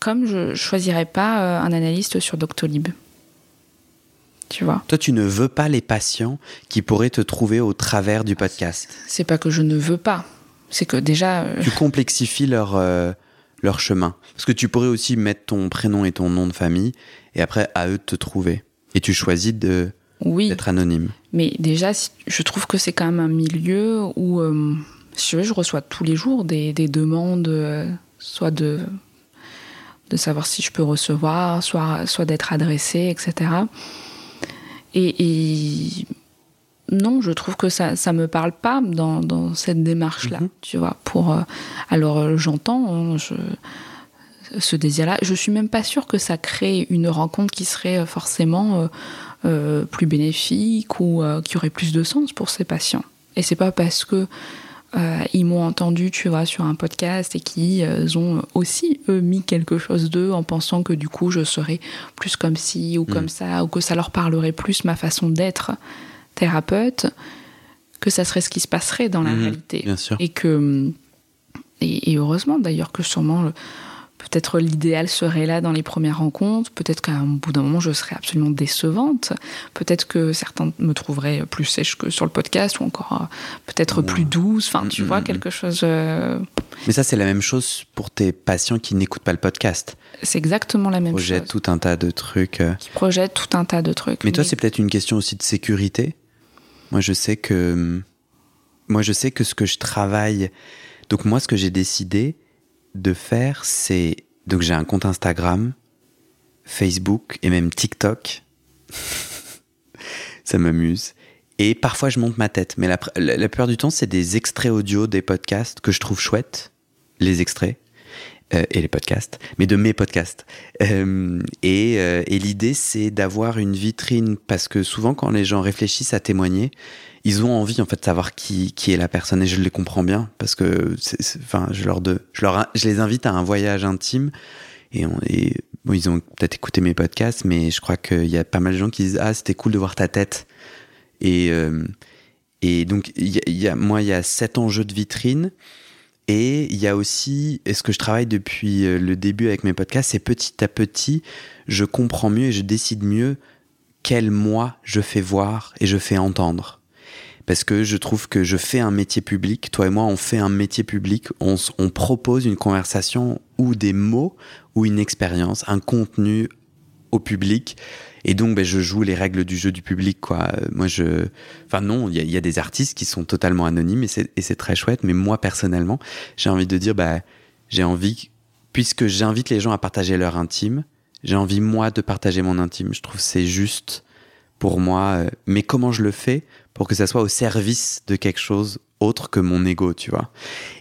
comme je ne choisirais pas euh, un analyste sur Doctolib. Tu vois? Toi, tu ne veux pas les patients qui pourraient te trouver au travers du podcast. C'est pas que je ne veux pas. C'est que déjà. euh, Tu complexifies leur, euh, leur chemin. Parce que tu pourrais aussi mettre ton prénom et ton nom de famille, et après, à eux de te trouver. Et tu choisis de- oui. d'être anonyme. Mais déjà, je trouve que c'est quand même un milieu où, euh, veux, je reçois tous les jours des, des demandes, euh, soit de, de savoir si je peux recevoir, soit, soit d'être adressé, etc. Et, et non, je trouve que ça ça me parle pas dans, dans cette démarche-là, Mhm. tu vois. Pour, euh, alors, euh, j'entends hein, je, ce désir-là. Je suis même pas sûre que ça crée une rencontre qui serait forcément euh, euh, plus bénéfique ou euh, qui aurait plus de sens pour ces patients. Et c'est pas parce que euh, ils m'ont entendu, tu vois, sur un podcast et qu'ils ont aussi eux mis quelque chose d'eux en pensant que du coup je serais plus comme ci ou comme ça ou que ça leur parlerait plus ma façon d'être thérapeute que ça serait ce qui se passerait dans la Mhm, réalité. Bien sûr. et que et, et heureusement d'ailleurs que sûrement le- peut-être l'idéal serait là dans les premières rencontres peut-être qu'à un bout d'un moment je serais absolument décevante peut-être que certains me trouveraient plus sèche que sur le podcast ou encore euh, peut-être Ouais. plus douce enfin tu Mm, vois mm, quelque chose euh, Mais ça, c'est la même chose pour tes patients qui n'écoutent pas le podcast. c'est exactement la même Projette chose tout un tas de trucs. euh. qui projette tout un tas de trucs Mais toi, c'est peut-être une question aussi de sécurité. Moi, je sais que moi, je sais que ce que je travaille. Donc moi, ce que j'ai décidé de faire, c'est donc j'ai un compte Instagram, Facebook et même TikTok. Ça m'amuse. Et parfois, je monte ma tête. Mais la, la plupart du temps, c'est des extraits audio des podcasts que je trouve chouettes. Les extraits. euh, et les podcasts. Mais de mes podcasts. Euh, et euh, et l'idée, c'est d'avoir une vitrine. Parce que souvent, quand les gens réfléchissent à témoigner, ils ont envie, en fait, de savoir qui, qui est la personne. Et je les comprends bien. Parce que, c'est- enfin, je leur, de, je leur, je les invite à un voyage intime. Et, on, et bon, ils ont peut-être écouté mes podcasts, mais je crois qu'il y a pas mal de gens qui disent Ah, c'était cool de voir ta tête. Et, euh, et donc, il y a, y a- moi, il y a sept enjeux de vitrine. Et il y a aussi, et ce que je travaille depuis euh, le début avec mes podcasts, c'est petit à petit, je comprends mieux et je décide mieux quel moi je fais voir et je fais entendre. Parce que je trouve que je fais un métier public, toi et moi on fait un métier public, on, propose une conversation ou des mots ou une expérience, un contenu au public. Et donc, ben, je joue les règles du jeu du public. Euh, Moi, je, enfin non, il y, a- des artistes qui sont totalement anonymes et c'est très chouette. Mais moi, personnellement, j'ai envie de dire, bah, j'ai envie, puisque j'invite les gens à partager leur intime, j'ai envie moi de partager mon intime. Je trouve c'est juste pour moi. euh, Mais comment je le fais pour que ça soit au service de quelque chose autre que mon ego, tu vois.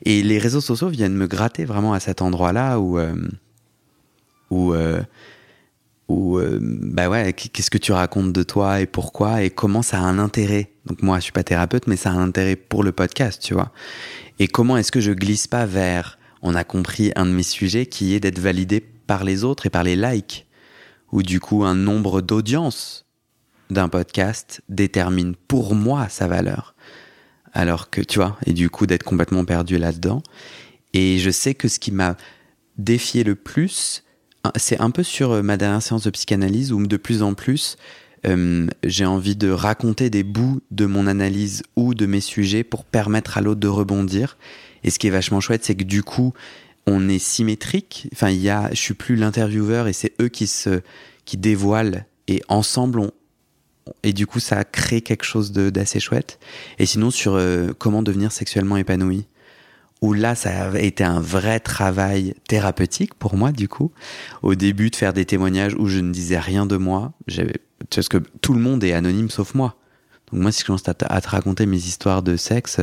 Et les réseaux sociaux viennent me gratter vraiment à cet endroit-là où, euh, où, euh, où, euh, bah ouais, qu'est-ce que tu racontes de toi et pourquoi et comment ça a un intérêt. Donc moi, je suis pas thérapeute, mais ça a un intérêt pour le podcast, tu vois. Et comment est-ce que je glisse pas vers, on a compris un de mes sujets qui est d'être validé par les autres et par les likes, ou du coup un nombre d'audience d'un podcast détermine pour moi sa valeur. Alors que, tu vois, et du coup d'être complètement perdu là-dedans. Et je sais que ce qui m'a défié le plus, c'est un peu sur euh, ma dernière séance de psychanalyse où de plus en plus, euh, j'ai envie de raconter des bouts de mon analyse ou de mes sujets pour permettre à l'autre de rebondir. Et ce qui est vachement chouette, c'est que du coup, on est symétrique. Enfin, il y a, je suis plus l'intervieweur et c'est eux qui se, qui dévoilent et ensemble on, et du coup, ça crée quelque chose d'assez chouette. Et sinon, sur euh, comment devenir sexuellement épanoui, où là, ça a été un vrai travail thérapeutique pour moi, du coup. Au début, de faire des témoignages où je ne disais rien de moi. Parce que tout le monde est anonyme sauf moi. Donc moi, si je commence à, te- raconter mes histoires de sexe,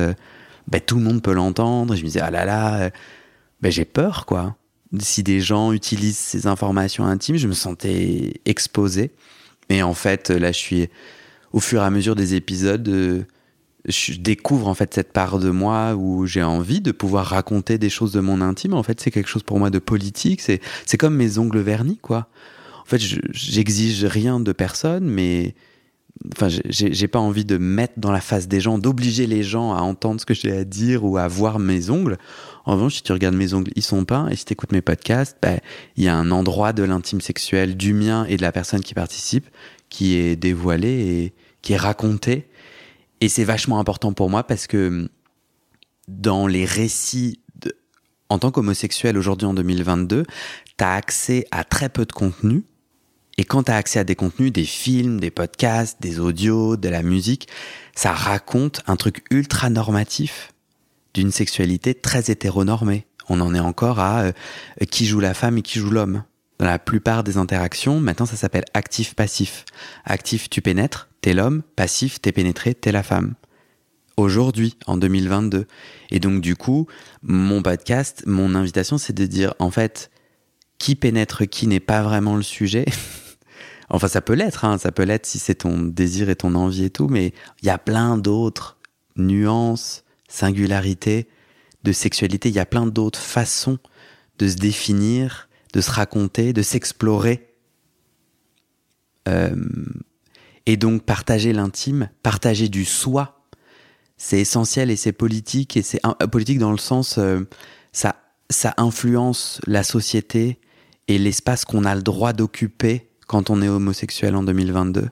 ben, tout le monde peut l'entendre. Je me disais, ah là là, euh, ben, j'ai peur, quoi. Si des gens utilisent ces informations intimes, je me sentais exposé. Et en fait, là, je suis, au fur et à mesure des épisodes, euh, je découvre en fait cette part de moi où j'ai envie de pouvoir raconter des choses de mon intime. En fait, c'est quelque chose pour moi de politique. C'est, c'est comme mes ongles vernis, quoi. En fait, je- j'exige rien de personne, mais enfin, j'ai pas envie de mettre dans la face des gens, d'obliger les gens à entendre ce que j'ai à dire ou à voir mes ongles. En revanche, si tu regardes mes ongles, ils sont peints, et si tu écoutes mes podcasts, bah, il y a un endroit de l'intime sexuel du mien et de la personne qui participe qui est dévoilé et qui est raconté. Et c'est vachement important pour moi parce que dans les récits en tant qu'homosexuel aujourd'hui en 2022, tu as accès à très peu de contenu. Et quand tu as accès à des contenus, des films, des podcasts, des audios, de la musique, ça raconte un truc ultra normatif d'une sexualité très hétéronormée. On en est encore à euh, qui joue la femme et qui joue l'homme. Dans la plupart des interactions, maintenant ça s'appelle actif-passif. Actif, tu pénètres, t'es l'homme. Passif, t'es pénétré, t'es la femme. Aujourd'hui, en 2022. Et donc du coup, mon podcast, mon invitation, c'est de dire, en fait, qui pénètre qui n'est pas vraiment le sujet. enfin, ça peut l'être, hein, ça peut l'être si c'est ton désir et ton envie et tout, mais il y a plein d'autres nuances, singularités de sexualité. Il y a plein d'autres façons de se définir, de se raconter, de s'explorer. Euh, et donc partager l'intime, partager du soi, c'est essentiel et c'est politique et c'est euh, politique dans le sens euh, ça ça influence la société et l'espace qu'on a le droit d'occuper quand on est homosexuel en 2022.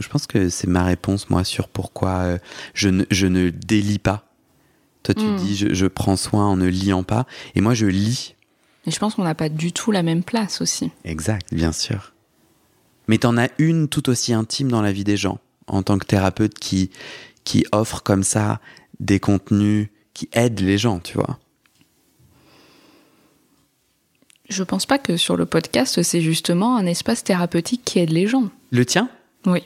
Donc je pense que c'est ma réponse moi sur pourquoi euh, je, ne, je ne délie pas. Toi tu Mm. dis je, je prends soin en ne liant pas et moi je lis Et je pense qu'on n'a pas du tout la même place aussi. Exact, bien sûr. Mais t'en as une tout aussi intime dans la vie des gens, en tant que thérapeute qui, qui offre comme ça des contenus qui aident les gens, tu vois. Je pense pas que sur le podcast, c'est justement un espace thérapeutique qui aide les gens. Le tien? Oui.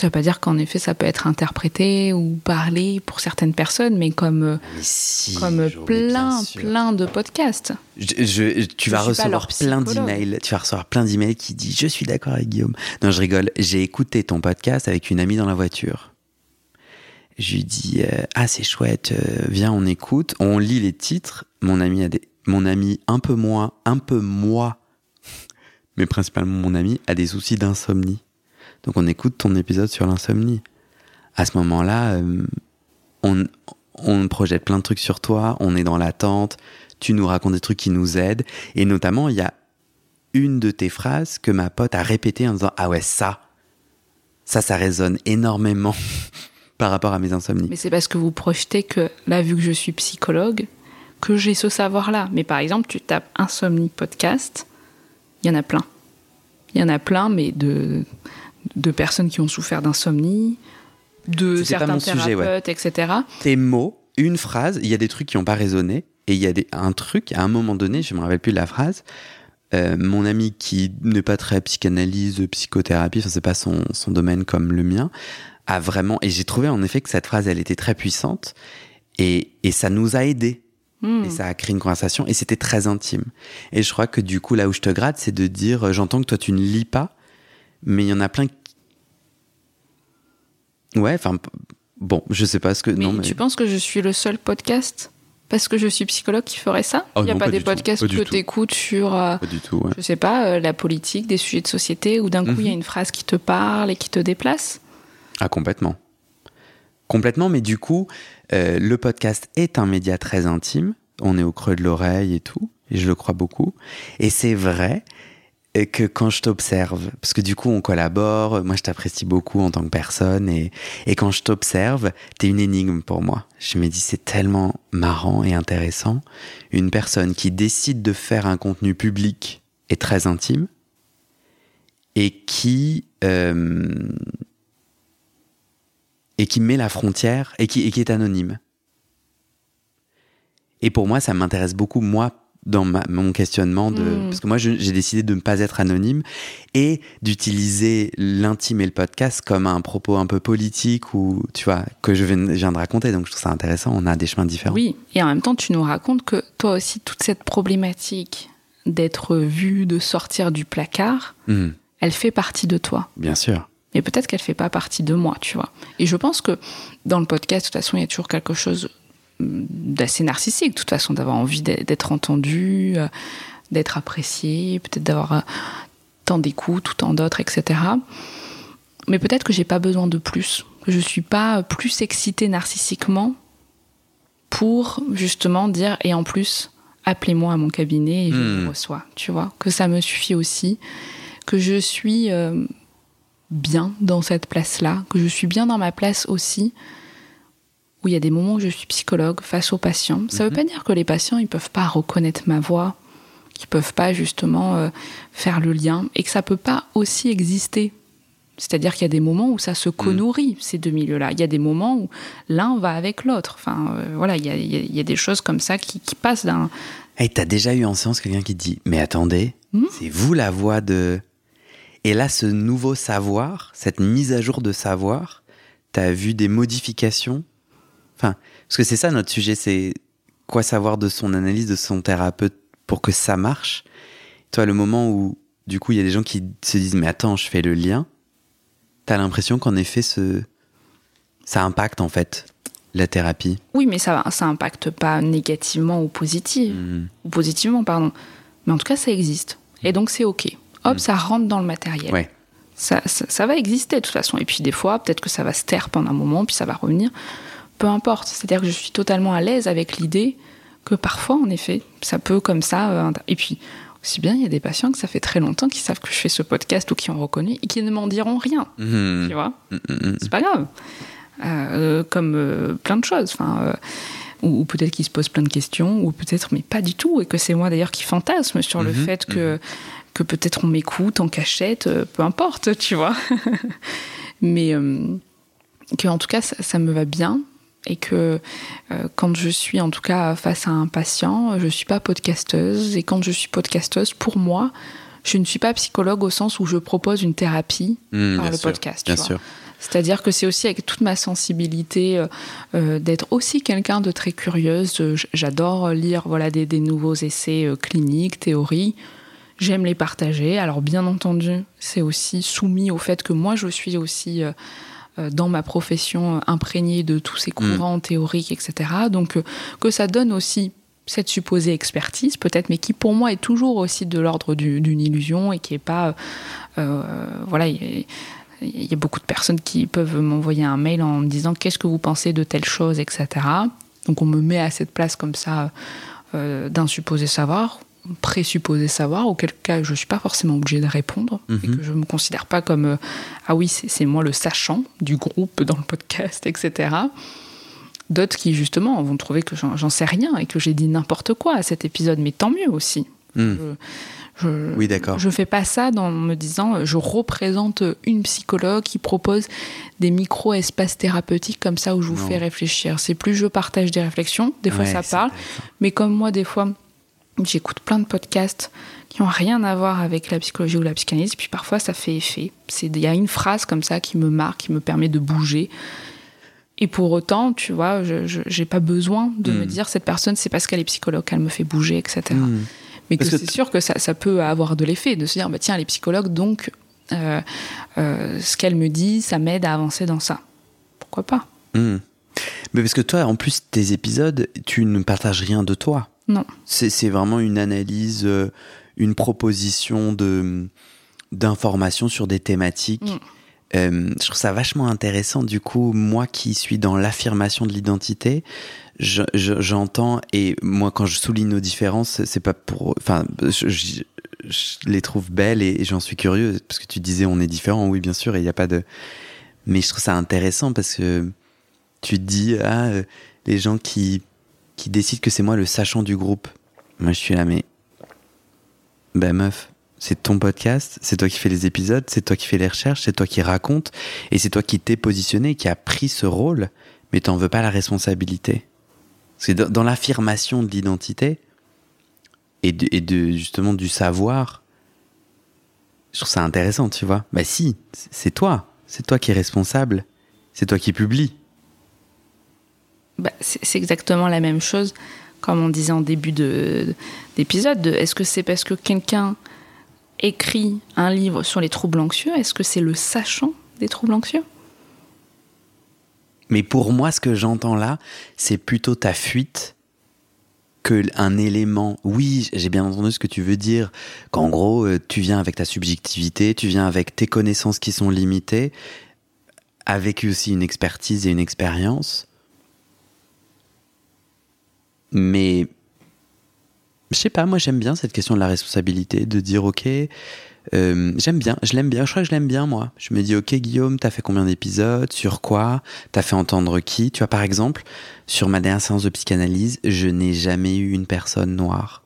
Ça veut pas dire qu'en effet ça peut être interprété ou parlé pour certaines personnes, mais comme, euh, Mais si, comme plein, plein de podcasts. Je- je- tu vas recevoir plein d'emails. Tu vas recevoir plein d'emails qui disent Je suis d'accord avec Guillaume. Non, je rigole. J'ai écouté ton podcast avec une amie dans la voiture. Je lui dis euh, Ah, c'est chouette, euh, viens, on écoute. On lit les titres. Mon ami, a des... mon ami un peu moins, un peu moi, mais principalement mon ami, a des soucis d'insomnie. Donc on écoute ton épisode sur l'insomnie. À ce moment-là, euh, on, projette plein de trucs sur toi, on est dans l'attente, tu nous racontes des trucs qui nous aident. Et notamment, il y a une de tes phrases que ma pote a répétée en disant Ah ouais, ça, ça, ça résonne énormément par rapport à mes insomnies. Mais c'est parce que vous projetez que, là, vu que je suis psychologue, que j'ai ce savoir-là. Mais par exemple, tu tapes insomnie podcast, il y en a plein. Il y en a plein, mais de, de personnes qui ont souffert d'insomnie, de pas certains mon sujet, ouais. thérapeutes, etc. Tes mots, une phrase, il y a des trucs qui n'ont pas résonné, et il y a des, un truc, à un moment donné, je me rappelle plus de la phrase, euh, mon ami qui n'est pas très psychanalyse, psychothérapie, enfin c'est pas son, son domaine comme le mien, a vraiment, et j'ai trouvé en effet que cette phrase, elle était très puissante, et, et ça nous a aidés. Hmm. Et ça a créé une conversation et c'était très intime. Et je crois que du coup, là où je te gratte, c'est de dire euh, j'entends que toi tu ne lis pas, mais il y en a plein. Ouais, enfin, bon, je sais pas ce que. Mais, non, mais... tu penses que je suis le seul podcast? Parce que je suis psychologue qui ferait ça? Oh Il n'y a non, pas, pas des du tout, podcasts pas que tout. tu écoutes sur, euh, Pas du tout, ouais. je sais pas, euh, la politique, des sujets de société, où d'un coup il y a Mhm. une phrase qui te parle et qui te déplace? Ah, complètement. Complètement, mais du coup, euh, le podcast est un média très intime. On est au creux de l'oreille et tout, et je le crois beaucoup. Et c'est vrai euh, que quand je t'observe, parce que du coup on collabore, moi je t'apprécie beaucoup en tant que personne, et, et quand je t'observe, t'es une énigme pour moi. Je me dis c'est tellement marrant et intéressant. Une personne qui décide de faire un contenu public et très intime, et qui... euh, et qui met la frontière et qui, et qui est anonyme. Et pour moi, ça m'intéresse beaucoup, moi, dans ma- mon questionnement, de, Mm. parce que moi, j'ai décidé de ne pas être anonyme et d'utiliser l'intime et le podcast comme un propos un peu politique ou, tu vois, que je viens, je viens de raconter. Donc, je trouve ça intéressant. On a des chemins différents. Oui, et en même temps, tu nous racontes que toi aussi, toute cette problématique d'être vu, de sortir du placard, Mhm, elle fait partie de toi. bien sûr. Mais peut-être qu'elle fait pas partie de moi, tu vois. Et je pense que dans le podcast, de toute façon, il y a toujours quelque chose d'assez narcissique, de toute façon, d'avoir envie d'être entendu, euh, d'être apprécié, peut-être d'avoir euh, tant d'écoute ou tant d'autres, etc. Mais peut-être que j'ai pas besoin de plus, que je suis pas plus excitée narcissiquement pour justement dire et en plus appelez-moi à mon cabinet et je Hmm. vous reçois, tu vois, que ça me suffit aussi, que je suis euh, bien dans cette place-là, que je suis bien dans ma place aussi, où il y a des moments où je suis psychologue face aux patients. Ça veut pas dire que les patients ils peuvent pas reconnaître ma voix, qu'ils peuvent pas justement euh, faire le lien et que ça peut pas aussi exister. C'est-à-dire qu'il y a des moments où ça se co-nourrit, ces deux milieux-là. Il y a des moments où l'un va avec l'autre. Enfin, euh, voilà, il y a, il y a- il y a des choses comme ça qui, qui passent d'un. Hey, t'as déjà eu en séance quelqu'un qui te dit Mais attendez, Hmm c'est vous la voix de. Et là, ce nouveau savoir, cette mise à jour de savoir, t'as vu des modifications Enfin, parce que c'est ça notre sujet, c'est quoi savoir de son analyse, de son thérapeute pour que ça marche. Toi, le moment où, du coup, il y a des gens qui se disent Mais attends, je fais le lien, t'as l'impression qu'en effet, ce... ça impacte en fait la thérapie? Oui, mais ça, ça impacte pas négativement ou positif, Hmm. ou positivement, pardon. Mais en tout cas, ça existe. Et donc, c'est OK. Hop, ça rentre dans le matériel. Ouais. Ça, ça, ça va exister de toute façon. Et puis des fois, peut-être que ça va se taire pendant un moment, puis ça va revenir. Peu importe. C'est-à-dire que je suis totalement à l'aise avec l'idée que parfois, en effet, ça peut comme ça. euh, et puis, aussi bien, il y a des patients que ça fait très longtemps qu'ils savent que je fais ce podcast ou qui ont reconnu et qui ne m'en diront rien. Mhm. Tu vois Mhm, mhm. C'est pas grave. Euh, comme euh, plein de choses. Enfin. ou, ou peut-être qu'ils se posent plein de questions, ou peut-être, mais pas du tout, et que c'est moi d'ailleurs qui fantasme sur le fait que, que peut-être on m'écoute en cachette, peu importe, tu vois. mais que en tout cas, ça, ça me va bien, et que euh, quand je suis en tout cas face à un patient, je suis pas podcasteuse, et quand je suis podcasteuse, pour moi, je ne suis pas psychologue au sens où je propose une thérapie Mhm, par le sûr, podcast. Bien sûr. C'est-à-dire que c'est aussi avec toute ma sensibilité euh, euh, d'être aussi quelqu'un de très curieuse. J'adore lire voilà des, des nouveaux essais euh, cliniques, théories. J'aime les partager. Alors bien entendu, c'est aussi soumis au fait que moi je suis aussi dans ma profession euh, imprégnée de tous ces courants théoriques, etc. Donc euh, que ça donne aussi cette supposée expertise peut-être, mais qui pour moi est toujours aussi de l'ordre du- d'une illusion et qui est pas euh, euh, voilà. il y a- il y a beaucoup de personnes qui peuvent m'envoyer un mail en me disant qu'est-ce que vous pensez de telle chose, etc. Donc on me met à cette place comme ça euh, d'un supposé savoir, présupposé savoir, auquel cas je ne suis pas forcément obligée de répondre et Mhm. que je ne me considère pas comme euh, ah oui, c'est moi le sachant du groupe dans le podcast, etc. D'autres qui justement vont trouver que j'en sais rien et que j'ai dit n'importe quoi à cet épisode, mais tant mieux aussi. Mhm. Je, je- Oui, d'accord. je fais pas ça dans me disant je représente une psychologue qui propose des micro-espaces thérapeutiques comme ça où je vous Non. fais réfléchir. C'est plus je partage des réflexions, des fois Ouais, ça parle, mais comme moi des fois j'écoute plein de podcasts qui ont rien à voir avec la psychologie ou la psychanalyse, puis parfois ça fait effet. Il y a une phrase comme ça qui me marque, qui me permet de bouger. Et pour autant, tu vois, je j'ai pas besoin de me Mm. dire cette personne c'est parce qu'elle est psychologue qu'elle me fait bouger, etc. Mhm. Mais que Parce que c'est sûr que ça, ça peut avoir de l'effet, de se dire, bah, tiens, elle est psychologue, donc euh, euh, ce qu'elle me dit, ça m'aide à avancer dans ça. Pourquoi pas? Mhm. Mais parce que toi, en plus, tes épisodes, tu ne partages rien de toi. Non. C'est vraiment une analyse, euh, une proposition de d'informations sur des thématiques. Mm. Euh, je trouve ça vachement intéressant. Du coup, moi qui suis dans l'affirmation de l'identité, je- je- j'entends et moi quand je souligne nos différences, c'est pas pour, enfin, je, je- je les trouve belles et, et j'en suis curieux parce que tu disais on est différents, oui bien sûr, et il n'y a pas de, mais je trouve ça intéressant parce que tu te dis ah euh, les gens qui qui décident que c'est moi le sachant du groupe, moi je suis là mais ben meuf, c'est ton podcast, c'est toi qui fais les épisodes, c'est toi qui fais les recherches, c'est toi qui raconte, et c'est toi qui t'es positionné, qui a pris ce rôle, mais t'en veux pas la responsabilité. Que dans, l'affirmation de l'identité et de, et de justement du savoir, je trouve ça intéressant, tu vois. Bah si, c'est toi, c'est toi qui es responsable, c'est toi qui publie. Bah, c'est exactement la même chose, comme on disait en début de- d'épisode. de- Est-ce que c'est parce que quelqu'un écrit un livre sur les troubles anxieux Est-ce que c'est le sachant des troubles anxieux? Mais pour moi, ce que j'entends là, c'est plutôt ta fuite que un élément, oui, j'ai bien entendu ce que tu veux dire, qu'en gros, euh, tu viens avec ta subjectivité, tu viens avec tes connaissances qui sont limitées, avec aussi une expertise et une expérience. Mais je sais pas, moi j'aime bien cette question de la responsabilité, de dire ok, euh, j'aime bien, je l'aime bien, je crois que je l'aime bien moi. Je me dis ok Guillaume, t'as fait combien d'épisodes, sur quoi, t'as fait entendre qui? Tu vois par exemple, sur ma dernière séance de psychanalyse, je n'ai jamais eu une personne noire.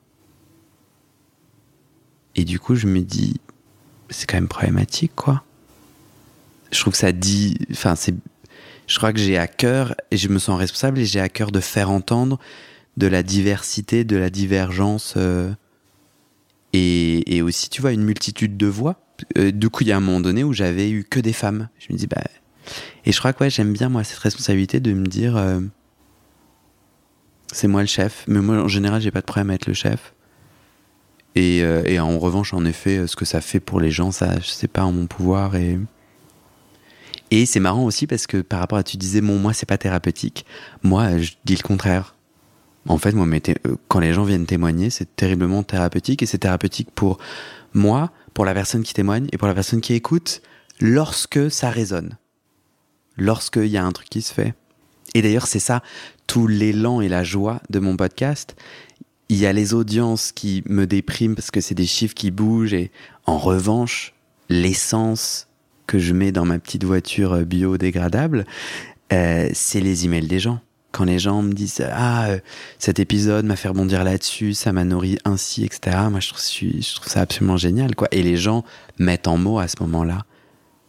Et du coup je me dis, c'est quand même problématique quoi. Je trouve que ça dit, enfin c'est, je crois que j'ai à cœur et je me sens responsable et j'ai à cœur de faire entendre de la diversité, de la divergence euh, et, aussi, tu vois, une multitude de voix. Euh, du coup, il y a un moment donné où j'avais eu que des femmes. Je me dis, bah. Et je crois que j'aime bien, moi, cette responsabilité de me dire, euh, c'est moi le chef. Mais moi, en général, j'ai pas de problème à être le chef. Et, en revanche, en effet, ce que ça fait pour les gens, ça, je pas en mon pouvoir. Et, et c'est marrant aussi parce que par rapport à tu disais, bon, moi, c'est pas thérapeutique. Moi, je dis le contraire. En fait, moi, euh, quand les gens viennent témoigner, c'est terriblement thérapeutique et c'est thérapeutique pour moi, pour la personne qui témoigne et pour la personne qui écoute lorsque ça résonne. Lorsqu'il y a un truc qui se fait. Et d'ailleurs, c'est ça, tout l'élan et la joie de mon podcast. Il y a les audiences qui me dépriment parce que c'est des chiffres qui bougent et en revanche, l'essence que je mets dans ma petite voiture biodégradable, euh, c'est les emails des gens quand les gens me disent ah euh, cet épisode m'a fait rebondir là-dessus, ça m'a nourri ainsi, etc. Moi je trouve, je trouve ça absolument génial quoi. Et les gens mettent en mots à ce moment-là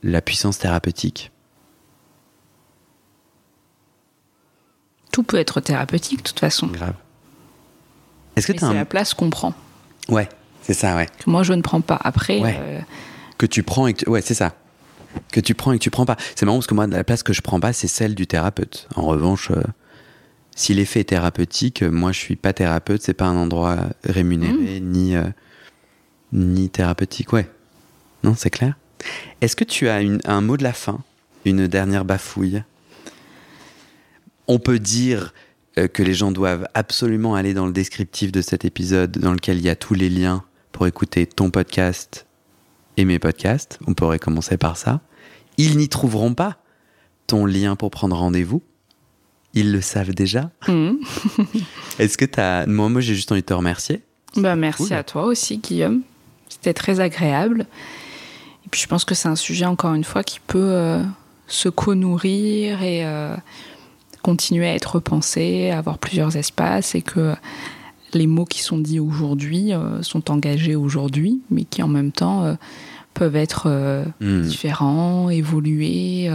la puissance thérapeutique. Tout peut être thérapeutique de toute façon. Grave. Est-ce que tu as la place qu'on prend Ouais, c'est ça, ouais. Que moi je ne prends pas. Après. Euh, que tu prends et que ouais, c'est ça que tu prends et que tu prends pas. C'est marrant parce que moi, la place que je prends pas, c'est celle du thérapeute. En revanche, euh, si l'effet est thérapeutique, moi je suis pas thérapeute, c'est pas un endroit rémunéré mmh. ni, euh, ni thérapeutique. Ouais. Non, c'est clair. Est-ce que tu as un mot de la fin, une dernière bafouille? On peut dire euh, que les gens doivent absolument aller dans le descriptif de cet épisode dans lequel il y a tous les liens pour écouter ton podcast et mes podcasts. On pourrait commencer par ça. Ils n'y trouveront pas ton lien pour prendre rendez-vous ils le savent déjà. Hmm. Est-ce que tu as. Moi, moi j'ai juste envie de te remercier. Bah, merci à toi aussi, Guillaume. C'était très agréable. Et puis, je pense que c'est un sujet, encore une fois, qui peut euh, se co-nourrir et euh, continuer à être repensé, avoir plusieurs espaces et que les mots qui sont dits aujourd'hui euh, sont engagés aujourd'hui, mais qui en même temps peuvent être hmm. différents, évoluer,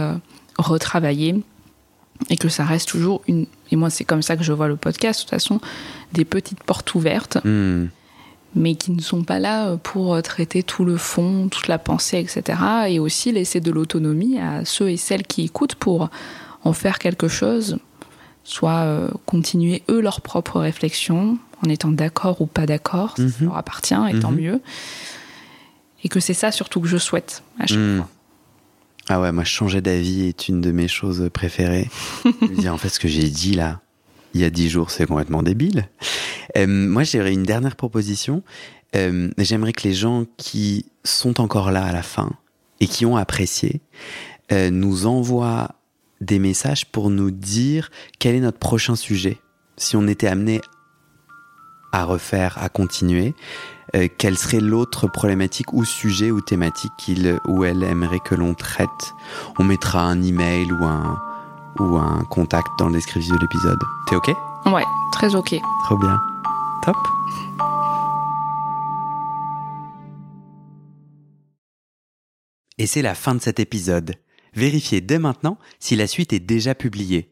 retravailler et que ça reste toujours une. Et moi, c'est comme ça que je vois le podcast, de toute façon, des petites portes ouvertes, hmm. mais qui ne sont pas là pour traiter tout le fond, toute la pensée, etc. Et aussi laisser de l'autonomie à ceux et celles qui écoutent pour en faire quelque chose, soit euh, continuer eux leur propre réflexion, en étant d'accord ou pas d'accord, ça mhm. leur appartient, et tant mhm. mieux. Et que c'est ça surtout que je souhaite à chaque hmm. fois. Ah ouais, moi, changer d'avis est une de mes choses préférées. en fait, ce que j'ai dit là, il y a dix jours, c'est complètement débile. Euh, moi, j'aurais une dernière proposition. Euh, j'aimerais que les gens qui sont encore là à la fin et qui ont apprécié euh, nous envoient des messages pour nous dire quel est notre prochain sujet. Si on était amené à refaire, à continuer, euh, quelle serait l'autre problématique ou sujet ou thématique qu'il ou elle aimerait que l'on traite? On mettra un email ou un, ou un contact dans le descriptif de l'épisode. T'es ok? Ouais, très ok. Trop bien. Top. Et c'est la fin de cet épisode. Vérifiez dès maintenant si la suite est déjà publiée.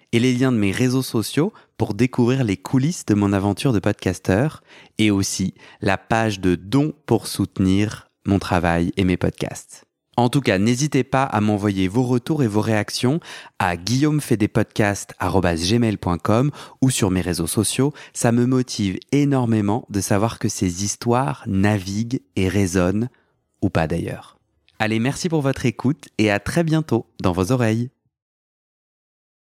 et les liens de mes réseaux sociaux pour découvrir les coulisses de mon aventure de podcasteur et aussi la page de dons pour soutenir mon travail et mes podcasts. En tout cas, n'hésitez pas à m'envoyer vos retours et vos réactions à guillaumefedepodcast.com ou sur mes réseaux sociaux. Ça me motive énormément de savoir que ces histoires naviguent et résonnent, ou pas d'ailleurs. Allez, merci pour votre écoute et à très bientôt dans vos oreilles.